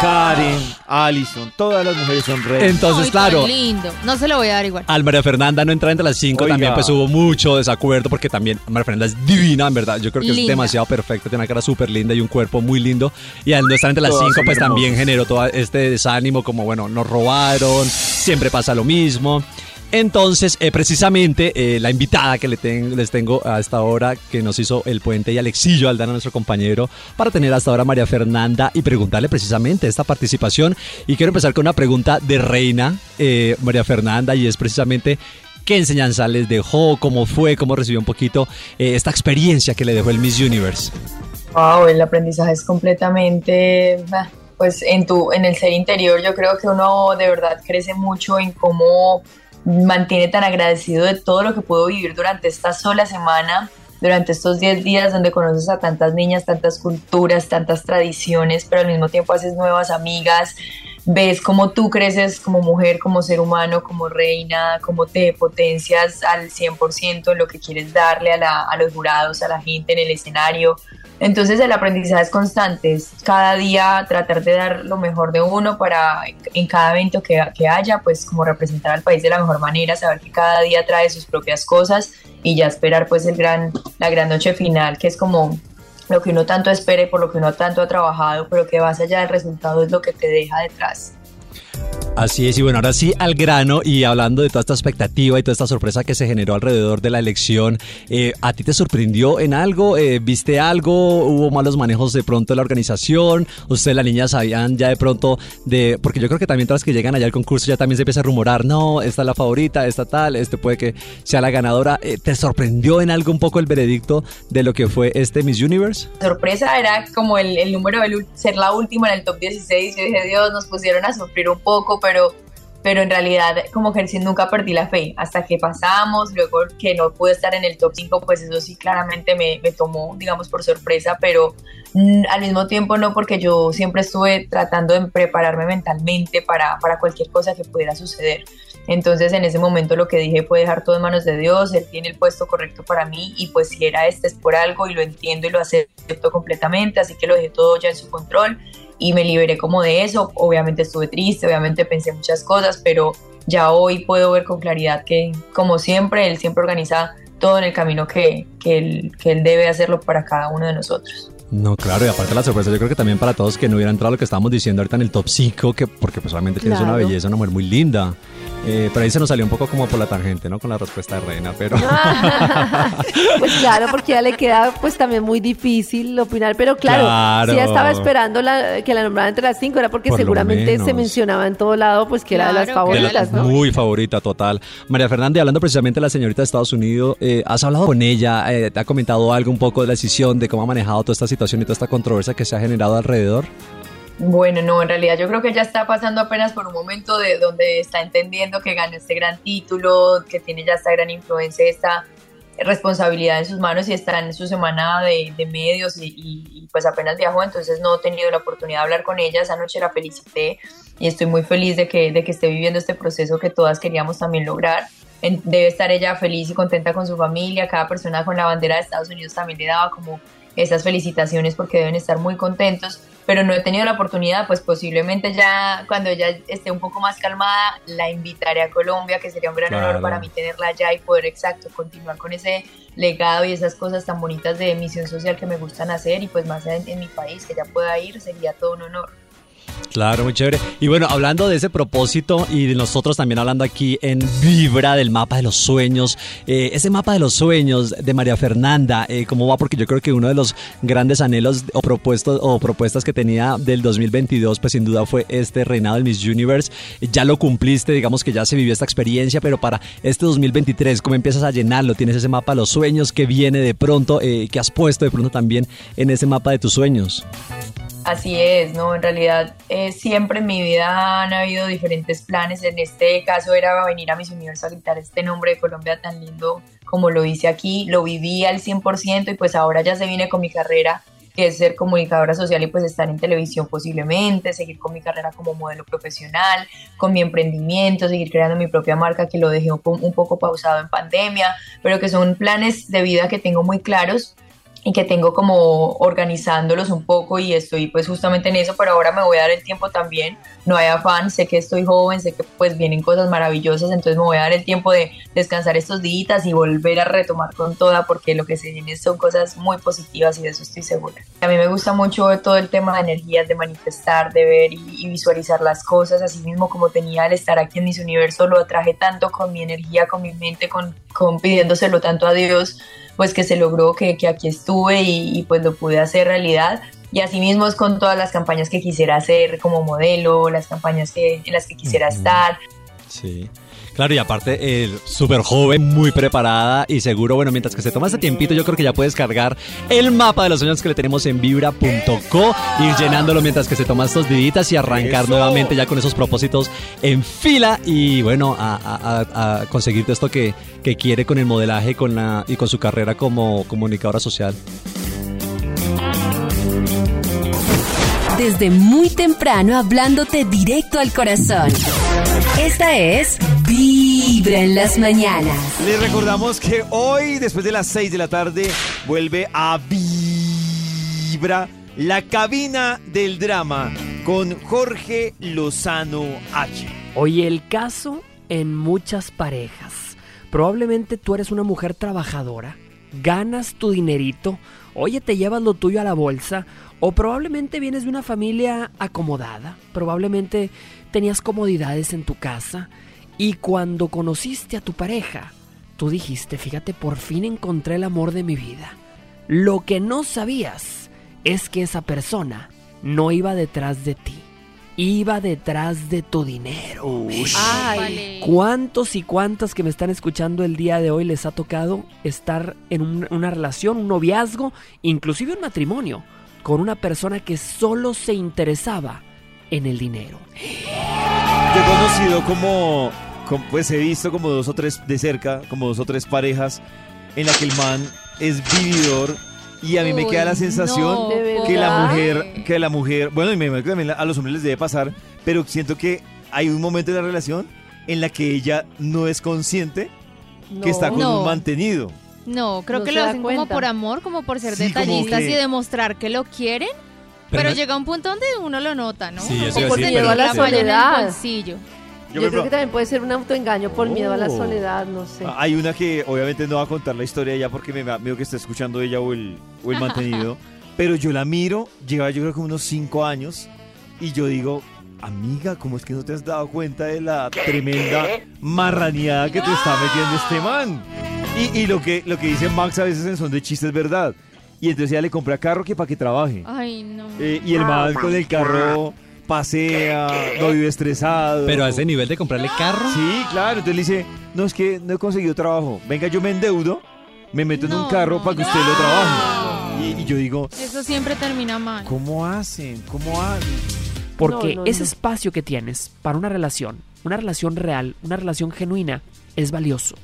Karen, Alison, todas las mujeres son reinas. Entonces, Ay, claro, lindo. No se lo voy a dar igual. al María Fernanda no entrar entre las cinco Oiga. también pues hubo mucho desacuerdo porque también María Fernanda es divina, en verdad. Yo creo que es demasiado perfecta, tiene una cara súper linda y un cuerpo muy lindo. Y al no estar entre las Todas cinco pues también generó todo este desánimo como, bueno, nos robaron, siempre pasa lo mismo. Entonces, eh, precisamente, eh, la invitada que le les tengo a esta hora, que nos hizo el puente y Alexillo Aldana, nuestro compañero, para tener hasta ahora María Fernanda y preguntarle precisamente esta participación. Y quiero empezar con una pregunta de Reina, eh, María Fernanda, y es precisamente... ¿Qué enseñanza les dejó? ¿Cómo fue? ¿Cómo recibió un poquito esta experiencia que le dejó el Miss Universe? Wow, el aprendizaje es completamente, pues en tu, en el ser interior, yo creo que uno de verdad crece mucho en cómo mantiene tan agradecido de todo lo que pudo vivir durante esta sola semana, durante estos 10 días donde conoces a tantas niñas, tantas culturas, tantas tradiciones, pero al mismo tiempo haces nuevas amigas, ves cómo tú creces como mujer, como ser humano, como reina, cómo te potencias al 100% en lo que quieres darle a, la- a los jurados, a la gente en el escenario. Entonces el aprendizaje es constante, es cada día tratar de dar lo mejor de uno para en cada evento que, que haya, pues como representar al país de la mejor manera, saber que cada día trae sus propias cosas y ya esperar pues el gran, la gran noche final, que es como lo que uno tanto espera y por lo que uno tanto ha trabajado, pero que más allá del resultado es lo que te deja detrás. Así es, y bueno, ahora sí al grano y hablando de toda esta expectativa y toda esta sorpresa que se generó alrededor de la elección, eh, ¿a ti te sorprendió en algo? Eh, ¿Viste algo? ¿Hubo malos manejos de pronto de la organización? ¿Ustedes las niñas sabían ya de pronto de...? Porque yo creo que también las que llegan allá al concurso ya también se empieza a rumorar, no, esta es la favorita, esta tal, este puede que sea la ganadora. Eh, ¿Te sorprendió en algo un poco el veredicto de lo que fue este Miss Universe? Sorpresa era como el, el número de ser la última en el top 16. Yo dije, Dios, nos pusieron a sufrir un poco, pero, pero en realidad como que nunca perdí la fe. Hasta que pasamos, luego que no pude estar en el top 5, pues eso sí claramente me, me tomó, digamos, por sorpresa, pero mm, al mismo tiempo no, porque yo siempre estuve tratando de prepararme mentalmente para, para cualquier cosa que pudiera suceder. Entonces en ese momento lo que dije fue dejar todo en manos de Dios, Él tiene el puesto correcto para mí y pues si era este es por algo y lo entiendo y lo acepto completamente, así que lo dejé todo ya en su control y me liberé como de eso. Obviamente estuve triste, obviamente pensé muchas cosas, pero ya hoy puedo ver con claridad que como siempre Él siempre organiza todo en el camino que, que, él, que él debe hacerlo para cada uno de nosotros. No, claro, y aparte la sorpresa, yo creo que también para todos que no hubiera entrado lo que estábamos diciendo ahorita en el top 5, que, porque pues obviamente tienes una Claro. belleza, una mujer muy linda. Eh, pero ahí se nos salió un poco como por la tangente, ¿no? Con la respuesta de Reina, pero... Pues claro, porque ya le queda pues también muy difícil opinar, pero claro, Claro. si ella estaba esperando la- que la nombraran entre las cinco, era porque Por seguramente se mencionaba en todo lado pues que era de las Claro, de la- favoritas, ¿no? Muy favorita, total. María Fernanda, y hablando precisamente de la señorita de Estados Unidos, eh, ¿has hablado con ella? Eh, ¿Te ha comentado algo un poco de la decisión, de cómo ha manejado toda esta situación y toda esta controversia que se ha generado alrededor? Bueno, no, en realidad yo creo que ella está pasando apenas por un momento de donde está entendiendo que ganó este gran título, que tiene ya esta gran influencia, esta responsabilidad en sus manos y está en su semana de, medios y, pues apenas viajó, entonces no he tenido la oportunidad de hablar con ella, esa noche la felicité y estoy muy feliz de que, de que esté viviendo este proceso que todas queríamos también lograr. En- debe estar ella feliz y contenta con su familia, cada persona con la bandera de Estados Unidos también le daba como esas felicitaciones porque deben estar muy contentos, pero no he tenido la oportunidad, pues posiblemente ya cuando ella esté un poco más calmada, la invitaré a Colombia, que sería un gran Claro. honor para mí tenerla allá y poder exacto continuar con ese legado y esas cosas tan bonitas de misión social que me gustan hacer y pues más en, en mi país, que ya pueda ir, sería todo un honor. Claro, muy chévere. Y bueno, hablando de ese propósito y de nosotros también hablando aquí en Vibra del mapa de los sueños, eh, ese mapa de los sueños de María Fernanda, eh, ¿cómo va? Porque yo creo que uno de los grandes anhelos o propuestos o propuestas que tenía del 2022, pues sin duda fue este reinado del Miss Universe. Ya lo cumpliste, digamos que ya se vivió esta experiencia, pero para este 2023, ¿cómo empiezas a llenarlo? ¿Tienes ese mapa de los sueños que viene de pronto, eh, que has puesto de pronto también en ese mapa de tus sueños? Así es, ¿no? En realidad eh, siempre en mi vida han habido diferentes planes. En este caso era venir a Miss Universo a gritar este nombre de Colombia tan lindo como lo hice aquí. Lo viví al 100% y pues ahora ya se viene con mi carrera que es ser comunicadora social y pues estar en televisión posiblemente, seguir con mi carrera como modelo profesional, con mi emprendimiento, seguir creando mi propia marca que lo dejé un poco pausado en pandemia, pero que son planes de vida que tengo muy claros y que tengo como organizándolos un poco y estoy pues justamente en eso, pero ahora me voy a dar el tiempo también, no hay afán, sé que estoy joven, sé que pues vienen cosas maravillosas, entonces me voy a dar el tiempo de descansar estos días y volver a retomar con toda porque lo que se viene son cosas muy positivas y de eso estoy segura. A mí me gusta mucho todo el tema de energías, de manifestar, de ver y, visualizar las cosas, así mismo como tenía el estar aquí en mis universo, lo atraje tanto con mi energía, con mi mente, con, con pidiéndoselo tanto a Dios pues que se logró que, que aquí estuve y, y, pues lo pude hacer realidad. Y asimismo es con todas las campañas que quisiera hacer como modelo, las campañas que, en las que quisiera uh -huh. estar. Sí. Claro, y aparte, eh, súper joven, muy preparada y seguro, bueno, mientras que se toma este tiempito, yo creo que ya puedes cargar el mapa de los sueños que le tenemos en vibra.co, ir llenándolo mientras que se toma estos diditas y arrancar Eso. nuevamente ya con esos propósitos en fila y bueno, a, a, a conseguir esto que, que quiere con el modelaje con la, y con su carrera como comunicadora social. Desde muy temprano hablándote directo al corazón. Esta es Vibra en las mañanas. Les recordamos que hoy, después de las 6 de la tarde, vuelve a Vibra la cabina del drama con Jorge Lozano H. Hoy el caso en muchas parejas. Probablemente tú eres una mujer trabajadora, ganas tu dinerito, oye, te llevas lo tuyo a la bolsa, o probablemente vienes de una familia acomodada, probablemente tenías comodidades en tu casa, y cuando conociste a tu pareja, tú dijiste, fíjate, por fin encontré el amor de mi vida. Lo que no sabías es que esa persona no iba detrás de ti iba detrás de tu dinero. Ay. ¿Cuántos y cuántas que me están escuchando el día de hoy les ha tocado estar en un, una relación, un noviazgo, inclusive un matrimonio, con una persona que solo se interesaba en el dinero? Yo he conocido como, como, pues he visto como dos o tres de cerca, como dos o tres parejas en la que el man es vividor y a mí me queda la sensación no, que la mujer, que la mujer, bueno, y me imagino que también a los hombres les debe pasar, pero siento que hay un momento de la relación en la que ella no es consciente No. que está con No. un mantenido. No, creo No que lo hacen cuenta. como por amor, como por ser Sí, detallistas que- y demostrar que lo quieren. Pero Pero, no- llega un punto donde uno lo nota, ¿no? Sí, Como eso que iba a decir, se pero- le la soledad. bolsillo. Yo, por creo que también puede ser un autoengaño por miedo a la Oh. soledad, no sé. Hay una que obviamente no va a contar la historia ya porque me veo que está escuchando ella o el, o el mantenido, pero yo la miro, lleva yo creo que unos cinco años y yo digo, amiga, ¿cómo es que no te has dado cuenta de la tremenda marraneada que te está metiendo este man? Y, y lo, que, lo que dice Max a veces en son de chistes es verdad. Y entonces ella le compra carro que para que trabaje. Ay, no. Eh, y el man con el carro pasea, no vive estresado. Pero a ese nivel de comprarle carro. Sí, claro. Entonces le dice, no, es que no he conseguido trabajo. Venga, yo me endeudo, me meto en un carro no, para que usted lo trabaje. Y, y yo digo, Eso siempre termina mal. ¿cómo hacen? ¿Cómo hacen? Porque No, no, ese no. espacio que tienes para una relación, una relación real, una relación genuina, es valioso.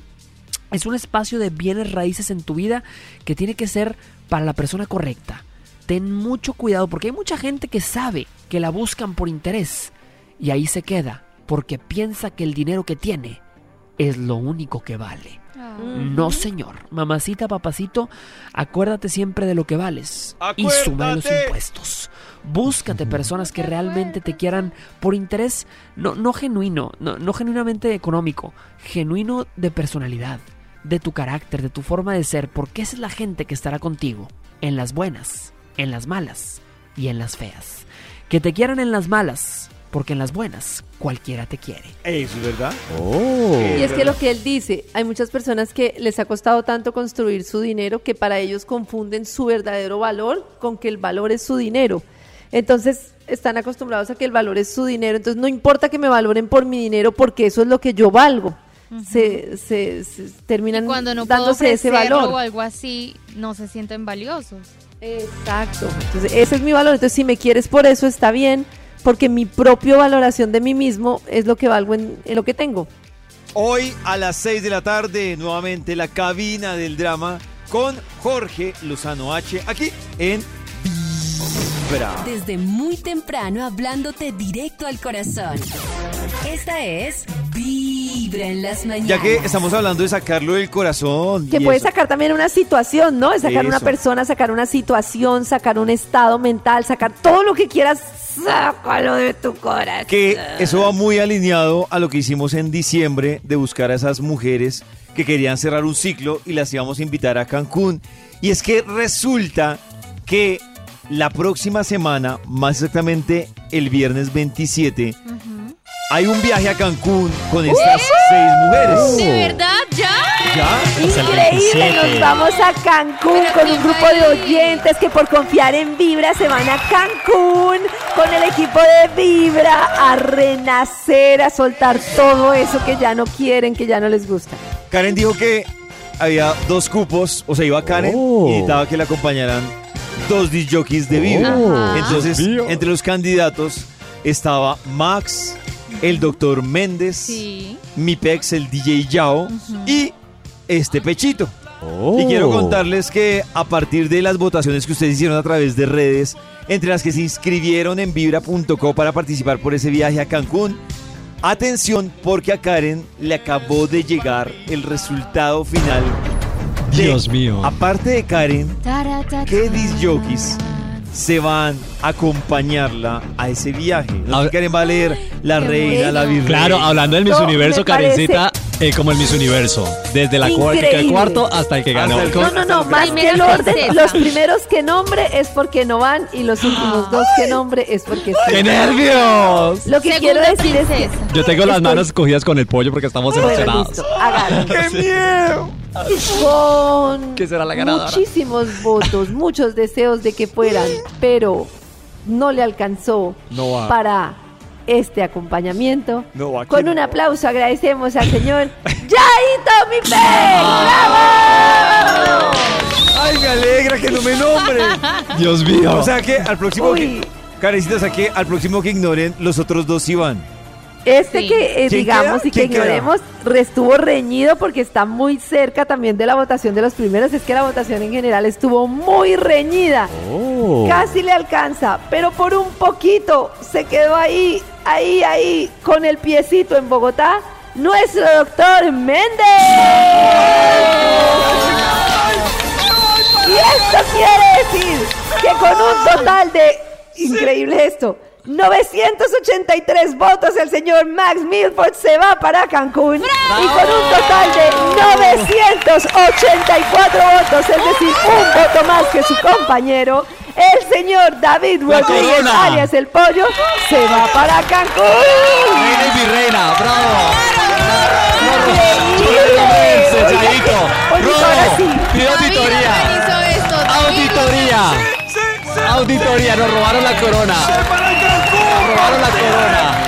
Es un espacio de bienes raíces en tu vida que tiene que ser para la persona correcta. Ten mucho cuidado porque hay mucha gente que sabe que la buscan por interés y ahí se queda porque piensa que el dinero que tiene es lo único que vale. Ah. No, señor. Mamacita, papacito, acuérdate siempre de lo que vales. Y suma los impuestos. Búscate personas que realmente te quieran por interés, no, no genuino, no, no genuinamente económico, genuino de personalidad, de tu carácter, de tu forma de ser, porque esa es la gente que estará contigo, en las buenas, en las malas y en las feas. Que te quieran en las malas, porque en las buenas cualquiera te quiere. Eso es verdad. Y es que lo que él dice, hay muchas personas que les ha costado tanto construir su dinero que para ellos confunden su verdadero valor con que el valor es su dinero. Entonces están acostumbrados a que el valor es su dinero, entonces no importa que me valoren por mi dinero porque eso es lo que yo valgo. Se, se- se terminan Cuando no puedo dándose ese valor. o algo así, no se sienten valiosos. Exacto. Entonces, ese es mi valor. Entonces, si me quieres por eso, está bien, porque mi propia valoración de mí mismo es lo que valgo en, en lo que tengo. Hoy a las 6 de la tarde, nuevamente la cabina del drama con Jorge Lozano H. Aquí en Vibra. Desde muy temprano hablándote directo al corazón. Esta es Vibra en las mañanas. Ya que estamos hablando de sacarlo del corazón. Que puede eso. sacar también una situación, ¿no? Es sacar una persona, sacar una situación, sacar un estado mental, sacar todo lo que quieras, sácalo de tu corazón. Que eso va muy alineado a lo que hicimos en diciembre de buscar a esas mujeres que querían cerrar un ciclo y las íbamos a invitar a Cancún. Y es que resulta que la próxima semana, más exactamente el viernes 27, hay un viaje a Cancún con estas seis mujeres. ¿De verdad? ¿Ya? ¿Ya? Increíble, nos vamos a Cancún con un grupo de oyentes que por confiar en Vibra se van a Cancún con el equipo de Vibra a renacer, a soltar todo eso que ya no quieren, que ya no les gusta. Karen dijo que había dos cupos, o sea, iba Karen Oh. y necesitaba que le acompañaran dos disc jockeys de Vibra. Ajá. Entonces, entre los candidatos estaba Max, el doctor Méndez, Sí. mi pex, el DJ Yao y este Pechito. Oh. Y quiero contarles que a partir de las votaciones que ustedes hicieron a través de redes, entre las que se inscribieron en vibra.co para participar por ese viaje a Cancún, atención porque a Karen le acabó de llegar el resultado final. Dios mío. Aparte de Karen. ¿qué disc jockeys se van a acompañarla a ese viaje? No sé Karen va a leer La Reina, La. Virreina. Claro, hablando del Miss No, Universo, parece- Karencita, eh, como el Miss Universo. Desde la cuarta, el cuarto hasta el que ganó. No, no, no, más que el orden, los primeros que nombre es porque no van y los últimos dos que nombre es porque sí. ¡Qué nervios! Lo que Segunda quiero decir es que. Yo tengo las manos cogidas con el pollo porque estamos emocionados. listo. ¡Qué miedo! Con ¿Qué será la ganadora? muchísimos votos, muchos deseos de que fueran, pero no le alcanzó No para este acompañamiento. No Con ¿quién un aplauso agradecemos al señor Yaito Mi ¡Bravo! ¡Ay, me alegra que no me nombre! Dios mío. O sea que al próximo que. Karencita, o sea que al próximo que ignoren, los otros dos sí van. Este Sí. que eh, ¿Quién digamos queda? y que ignoremos estuvo reñido porque está muy cerca también de la votación de los primeros. Es que la votación en general estuvo muy reñida. Oh. Casi le alcanza, pero por un poquito se quedó ahí, ahí, ahí, con el piecito en Bogotá, nuestro doctor Méndez. Y esto quiere decir que con un total de, increíble esto, 983 votos el señor Max Milford se va para Cancún y con un total de 984 votos, es decir, un voto más que su compañero, el señor David Rodríguez, alias el pollo, se va para Cancún. Reina y virreina, bravo. ¡Increíble! Oye, ahora sí. Auditoría. Auditoría. Auditoría, nos robaron la corona. Nos robaron la corona.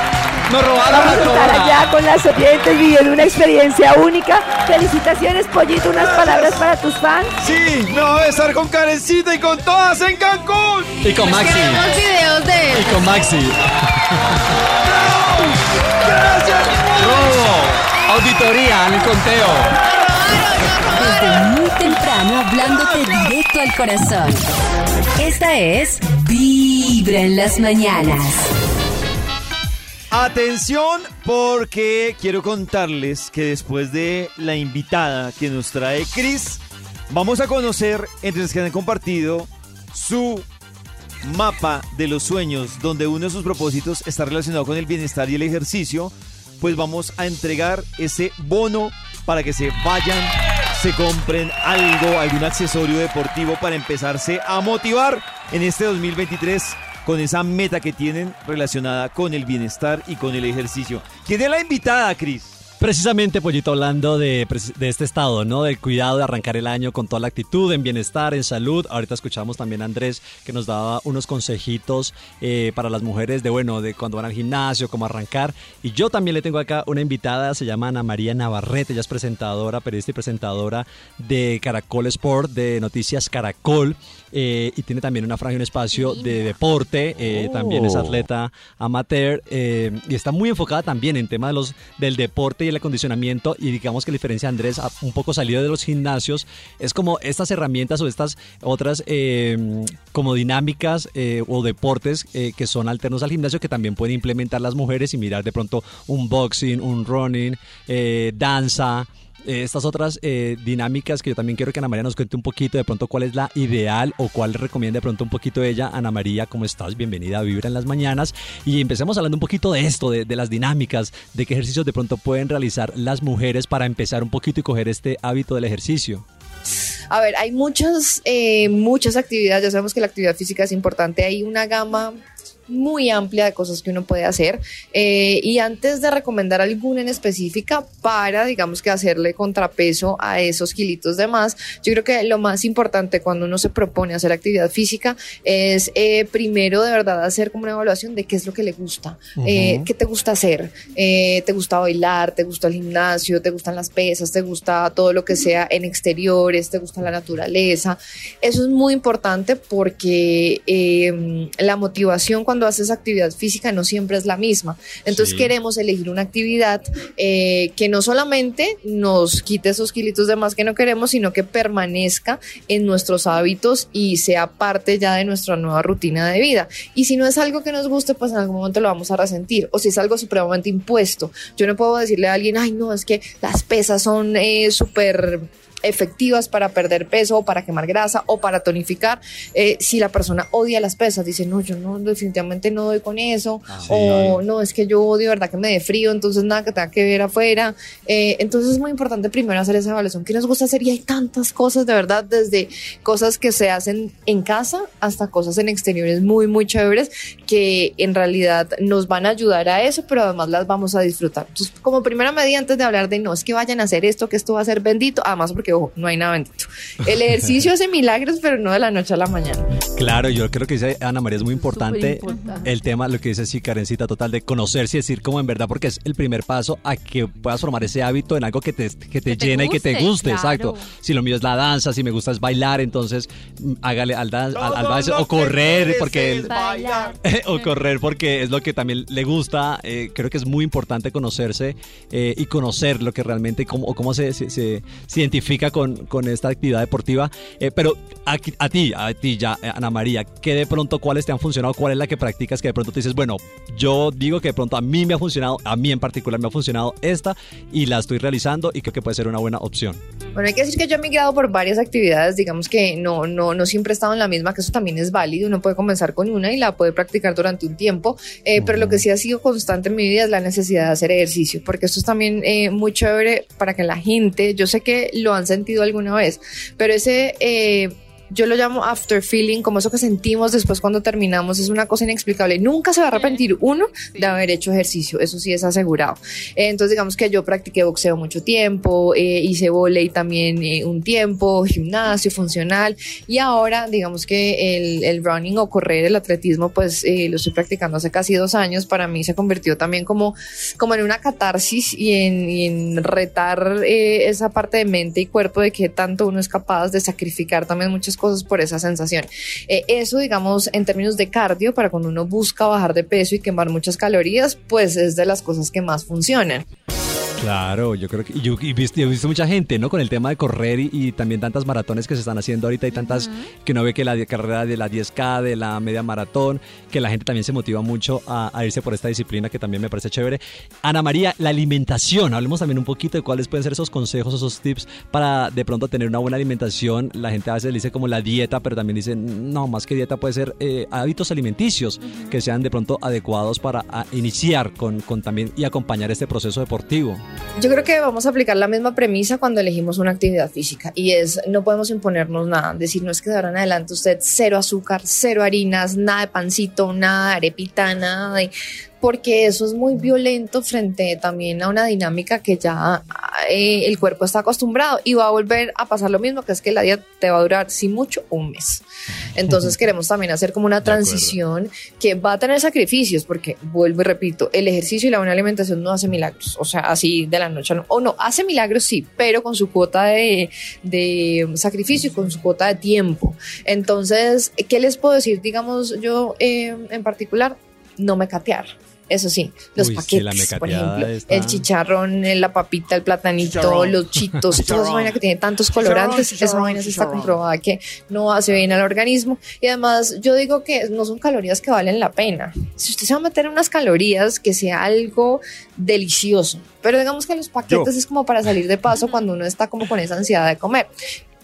Nos robaron Vamos a la estar corona. allá con las oyentes viviendo una experiencia única. Felicitaciones, Pollito. Unas palabras para tus fans. Sí, me voy a besar con Karencita y con todas en Cancún. Y con Maxi. Queremos videos de él. Y con Maxi. Robo. Auditoría en el conteo. Temprano hablándote directo al corazón. Esta es Vibra en las mañanas. Atención porque quiero contarles que después de la invitada que nos trae Chris, vamos a conocer entre los que han compartido su mapa de los sueños, donde uno de sus propósitos está relacionado con el bienestar y el ejercicio, pues vamos a entregar ese bono para que se vayan, se compren algo, algún accesorio deportivo para empezarse a motivar en este 2023 con esa meta que tienen relacionada con el bienestar y con el ejercicio. ¿Quién la invitada, Cris? Precisamente, Pollito, hablando de, de este estado, ¿no? Del cuidado de arrancar el año con toda la actitud, en bienestar, en salud. Ahorita escuchamos también a Andrés que nos daba unos consejitos eh, para las mujeres de, bueno, de cuando van al gimnasio, cómo arrancar. Y yo también le tengo acá una invitada, se llama Ana María Navarrete. Ella es presentadora, periodista y presentadora de Caracol Sport, de Noticias Caracol. Eh, y tiene también una franja y un espacio de deporte. eh, También es Oh. atleta amateur eh, y está muy enfocada también en tema de los, del deporte y el acondicionamiento y digamos que la diferencia de Andrés, a- un poco salido de los gimnasios, es como estas herramientas o estas otras eh, como dinámicas eh, o deportes eh, que son alternos al gimnasio que también pueden implementar las mujeres y mirar de pronto un boxing, un running, eh, danza. Eh, estas otras eh, dinámicas que yo también quiero que Ana María nos cuente un poquito de pronto cuál es la ideal o cuál recomienda de pronto un poquito ella. Ana María, ¿cómo estás? Bienvenida a Vibra en las Mañanas. Y empecemos hablando un poquito de esto, de, las dinámicas, de qué ejercicios de pronto pueden realizar las mujeres para empezar un poquito y coger este hábito del ejercicio. A ver, hay muchas, eh, muchas actividades, ya sabemos que la actividad física es importante, hay una gama muy amplia de cosas que uno puede hacer. Eh, y antes de recomendar alguna en específica para digamos que hacerle contrapeso a esos kilitos de más yo creo que lo más importante cuando uno se propone hacer actividad física es eh, primero de verdad hacer como una evaluación de qué es lo que le gusta eh, Ujú. qué te gusta hacer. Eh, te gusta bailar te gusta el gimnasio te gustan las pesas te gusta todo lo que sea en exteriores te gusta la naturaleza eso es muy importante porque eh, la motivación cuando haces actividad física no siempre es la misma. Entonces Sí. queremos elegir una actividad eh, que no solamente nos quite esos kilitos de más que no queremos, sino que permanezca en nuestros hábitos y sea parte ya de nuestra nueva rutina de vida. Y si no es algo que nos guste, pues en algún momento lo vamos a resentir. O si es algo supremamente impuesto. Yo no puedo decirle a alguien, ay, no, es que las pesas son eh, súper efectivas para perder peso o para quemar grasa o para tonificar. Eh, si la persona odia las pesas, dice, no, yo no, definitivamente no doy con eso, o no, es que yo odio, verdad que me dé frío, entonces nada que tenga que ver afuera. Eh, entonces es muy importante primero hacer esa evaluación. ¿Qué nos gusta hacer? Y hay tantas cosas, de verdad, desde cosas que se hacen en casa hasta cosas en exteriores muy, muy chéveres que en realidad nos van a ayudar a eso, pero además las vamos a disfrutar. Entonces, como primera medida, antes de hablar de no, es que vayan a hacer esto, que esto va a ser bendito, además porque, ojo, no hay nada bendito. El ejercicio hace milagros, pero no de la noche a la mañana. Claro, yo creo que dice Ana María es muy importante el tema, lo que dice sí, Karencita, total, de conocerse y decir como en verdad, porque es el primer paso a que puedas formar ese hábito en algo que te, que te te llena y que te guste, claro. exacto. Si lo mío es la danza, si me gusta es bailar, entonces mm, hágale al, dan- al, al baile o correr, porque el- o correr porque es lo que también le gusta. Eh, creo que es muy importante conocerse eh, y conocer lo que realmente, cómo, o cómo se, se- se- se identifica con, con esta actividad deportiva. Eh, pero a, a ti, a ti ya, eh, Ana María, ¿qué de pronto cuáles te han funcionado? ¿Cuál es la que practicas que de pronto te dices, bueno, yo digo que de pronto a mí me ha funcionado, a mí en particular me ha funcionado esta y la estoy realizando y creo que puede ser una buena opción? Bueno, hay que decir que yo he migrado por varias actividades, digamos que no, no, no siempre he estado en la misma, que eso también es válido, uno puede comenzar con una y la puede practicar durante un tiempo, eh, pero lo que sí ha sido constante en mi vida es la necesidad de hacer ejercicio, porque esto es también eh, muy chévere para que la gente, yo sé que lo sentido alguna vez, pero ese... eh, yo lo llamo after feeling, como eso que sentimos después cuando terminamos, es una cosa inexplicable. Nunca se va a arrepentir uno de haber hecho ejercicio, eso sí es asegurado. Entonces, digamos que yo practiqué boxeo mucho tiempo, eh, hice volei también eh, un tiempo, gimnasio funcional, y ahora, digamos que el, el running o correr, el atletismo, pues eh, lo estoy practicando hace casi dos años. Para mí se convirtió también como, como en una catarsis y en, y en retar eh, esa parte de mente y cuerpo de que tanto uno es capaz de sacrificar también muchas cosas por esa sensación. Eh, eso, digamos, en términos de cardio, para cuando uno busca bajar de peso y quemar muchas calorías, pues es de las cosas que más funcionan. Claro, yo creo que y yo he visto mucha gente, ¿no? Con el tema de correr y, y también tantas maratones que se están haciendo ahorita y tantas que uno ve que la carrera de la 10K, de la media maratón, que la gente también se motiva mucho a, a irse por esta disciplina que también me parece chévere. Ana María, la alimentación, hablemos también un poquito de cuáles pueden ser esos consejos, esos tips para de pronto tener una buena alimentación. La gente a veces le dice como la dieta, pero también dice, no, más que dieta puede ser eh, hábitos alimenticios que sean de pronto adecuados para iniciar con, con también y acompañar este proceso deportivo. Yo creo que vamos a aplicar la misma premisa cuando elegimos una actividad física y es no podemos imponernos nada, decir no es que de ahora en adelante usted cero azúcar, cero harinas, nada de pancito, nada de arepita, nada de porque eso es muy violento frente también a una dinámica que ya eh, el cuerpo está acostumbrado y va a volver a pasar lo mismo, que es que la dieta te va a durar, si mucho, un mes. Entonces queremos también hacer como una transición que va a tener sacrificios, porque vuelvo y repito, el ejercicio y la buena alimentación no hace milagros, o sea, así de la noche la o no, hace milagros sí, pero con su cuota de, de sacrificio y con su cuota de tiempo. Entonces, ¿qué les puedo decir? Digamos, yo eh, en particular, no me catear. Eso sí, los Uy, paquetes, por ejemplo, está- el chicharrón, eh, la papita, el platanito, Chicharrón. los chitos, toda esa vaina que tiene tantos colorantes, esa chicharrón, vaina está comprobada que no hace bien al organismo. Y además, yo digo que no son calorías que valen la pena. Si usted se va a meter unas calorías, que sea algo delicioso. Pero digamos que los paquetes Yo. es como para salir de paso cuando uno está como con esa ansiedad de comer.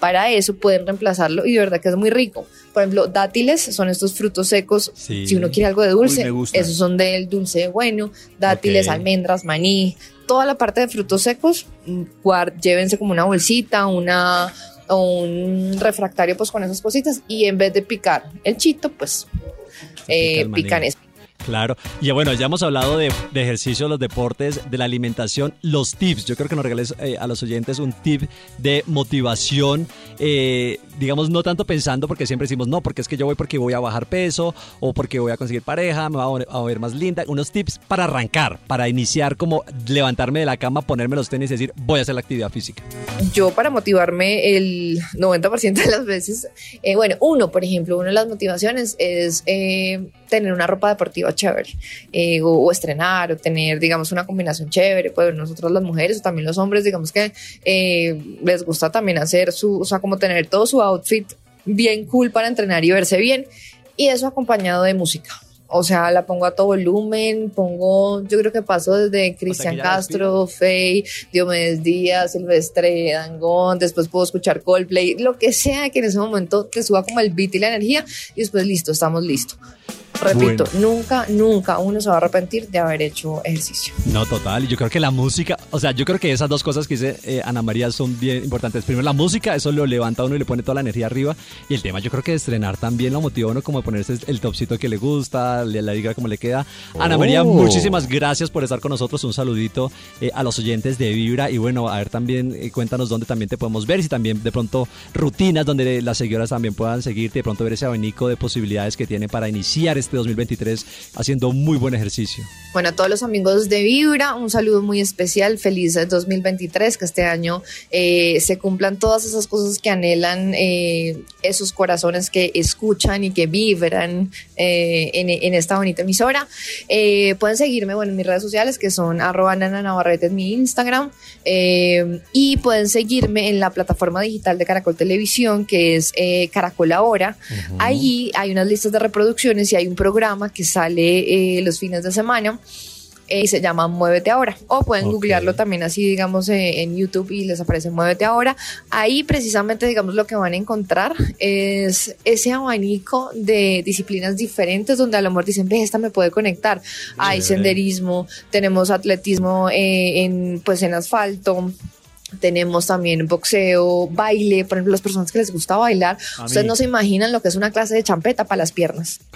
Para eso pueden reemplazarlo y de verdad que es muy rico. Por ejemplo, dátiles son estos frutos secos. Sí. Si uno quiere algo de dulce, Uy, esos son del dulce de bueno, dátiles, almendras, maní, toda la parte de frutos secos, mm, guard- llévense como una bolsita, una o un refractario pues con esas cositas y en vez de picar el chito, pues eh, pican eso. Claro. Y bueno, ya hemos hablado de, de ejercicio, los deportes, de la alimentación, los tips. Yo creo que nos regales eh, a los oyentes un tip de motivación, eh, digamos, no tanto pensando porque siempre decimos, no, porque es que yo voy porque voy a bajar peso o porque voy a conseguir pareja, me voy a ver más linda. Unos tips para arrancar, para iniciar como levantarme de la cama, ponerme los tenis y decir, voy a hacer la actividad física. yo para motivarme el 90% de las veces, eh, bueno, uno, por ejemplo, una de las motivaciones es tener una ropa deportiva chévere eh, o, o estrenar o tener, digamos, una combinación chévere. Pues nosotros las mujeres o también los hombres, digamos que eh, les gusta también hacer su, o sea, como tener todo su outfit bien cool para entrenar y verse bien. Y eso acompañado de música. O sea, la pongo a todo volumen, pongo, yo creo que paso desde Cristian ya Castro, Faye, Diomedes Díaz, Silvestre, Dangón, después puedo escuchar Coldplay, lo que sea que en ese momento te suba como el beat y la energía, y después listo, estamos listos. Repito, nunca, nunca uno se va a arrepentir de haber hecho ejercicio. No, total. Y yo creo que la música, o sea, yo creo que esas dos cosas que dice eh, Ana María son bien importantes. Primero, la música, eso lo levanta a uno y le pone toda la energía arriba. Y el tema, yo creo que de estrenar también lo motiva a uno como de ponerse el topcito que le gusta, le- la diga como le queda. Ana María, Oh. muchísimas gracias por estar con nosotros. Un saludito eh, a los oyentes de Vibra. Y bueno, a ver también, eh, cuéntanos dónde también te podemos ver. Si también de pronto rutinas donde las seguidoras también puedan seguirte. De pronto ver ese abanico de posibilidades que tiene para iniciar este 2023 haciendo muy buen ejercicio. Bueno, a todos los amigos de Vibra, un saludo muy especial, feliz 2023, que este año eh, se cumplan todas esas cosas que anhelan eh, esos corazones que escuchan y que vibran eh, en, en esta bonita emisora. Eh, pueden seguirme bueno, en mis redes sociales, que son arroba nana navarrete en mi Instagram, eh, y pueden seguirme en la plataforma digital de Caracol Televisión, que es eh, Caracol Ahora. Ahí hay unas listas de reproducciones y hay un programa que sale eh, los fines de semana. eh, y se llama Muévete Ahora. O pueden googlearlo también así, digamos, eh, en YouTube y les aparece Muévete Ahora. Ahí precisamente, digamos, lo que van a encontrar es ese abanico de disciplinas diferentes donde a lo mejor dicen, ve, esta me puede conectar. Hay senderismo, tenemos atletismo eh, en, pues, en asfalto. Tenemos también boxeo, baile, por ejemplo, las personas que les gusta bailar, A ustedes mí. no se imaginan lo que es una clase de champeta para las piernas.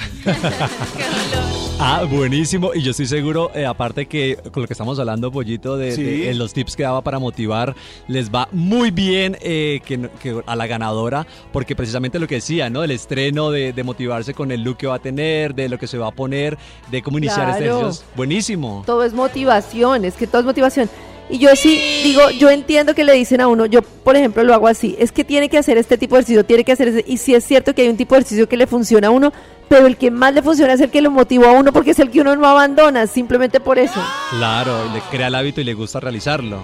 Ah, buenísimo. Y yo estoy seguro, eh, aparte que con lo que estamos hablando, Pollito, de, Sí. de- de los tips que daba para motivar, les va muy bien eh, que, no- que a la ganadora, porque precisamente lo que decía, ¿no? El estreno de, de motivarse con el look que va a tener, de lo que se va a poner, de cómo iniciar este ejercicio. Buenísimo. Todo es motivación, es que todo es motivación. Y yo sí digo, yo entiendo que le dicen a uno, yo por ejemplo lo hago así, es que tiene que hacer este tipo de ejercicio, tiene que hacer ese, y sí es cierto que hay un tipo de ejercicio que le funciona a uno, pero el que más le funciona es el que lo motiva a uno porque es el que uno no abandona, simplemente por eso. Claro, y le crea el hábito y le gusta realizarlo.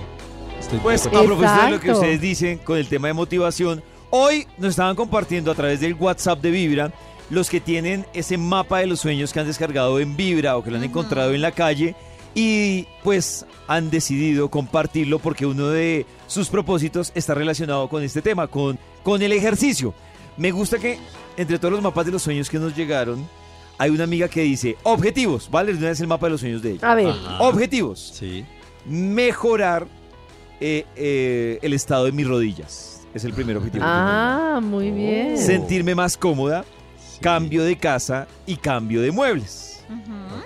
Estoy Pues a propósito de lo que ustedes dicen con el tema de motivación, hoy nos estaban compartiendo a través del WhatsApp de Vibra los que tienen ese mapa de los sueños que han descargado en Vibra o que lo han encontrado en la calle y pues han decidido compartirlo porque uno de sus propósitos está relacionado con este tema, con, con el ejercicio. Me gusta que entre todos los mapas de los sueños que nos llegaron, hay una amiga que dice objetivos, ¿vale? De una vez el mapa de los sueños de ella. A ver, Ajá. Objetivos Sí. mejorar eh, eh, el estado de mis rodillas. Es el primer objetivo. que ah, muy tengo. bien. Sentirme más cómoda, Sí. cambio de casa y cambio de muebles.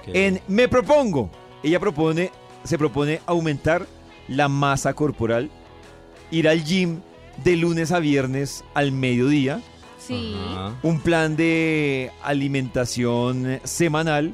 En Me propongo, ella propone, se propone aumentar la masa corporal, ir al gym de lunes a viernes al mediodía, Sí. Un plan de alimentación semanal,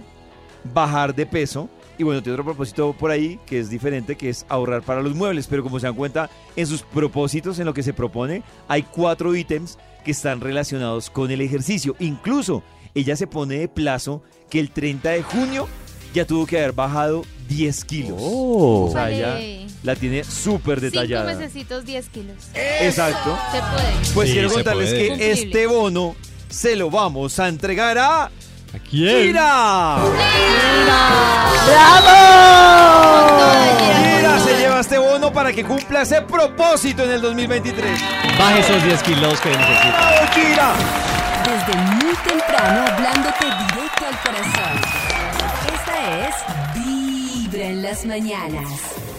bajar de peso. Y bueno, tiene otro propósito por ahí que es diferente, que es ahorrar para los muebles. Pero como se dan cuenta, en sus propósitos, en lo que se propone, hay cuatro ítems que están relacionados con el ejercicio. Incluso ella se pone de plazo que el 30 de junio ya tuvo que haber bajado 10 kilos. Oh. O sea, ya Vale. la tiene súper Cinco detallada. mesecitos, 10 kilos. Exacto. Se puede. Pues Sí, quiero contarles puede. que Cumplible. este bono se lo vamos a entregar a ¿A quién? Kira. ¡Bravo! Kira se lleva este bono para que cumpla ese propósito en el 2023. Baje esos 10 kilos que necesita. ¡Bravo, Kira! Desde muy temprano hablándote directo al corazón. Es Vibra en las mañanas.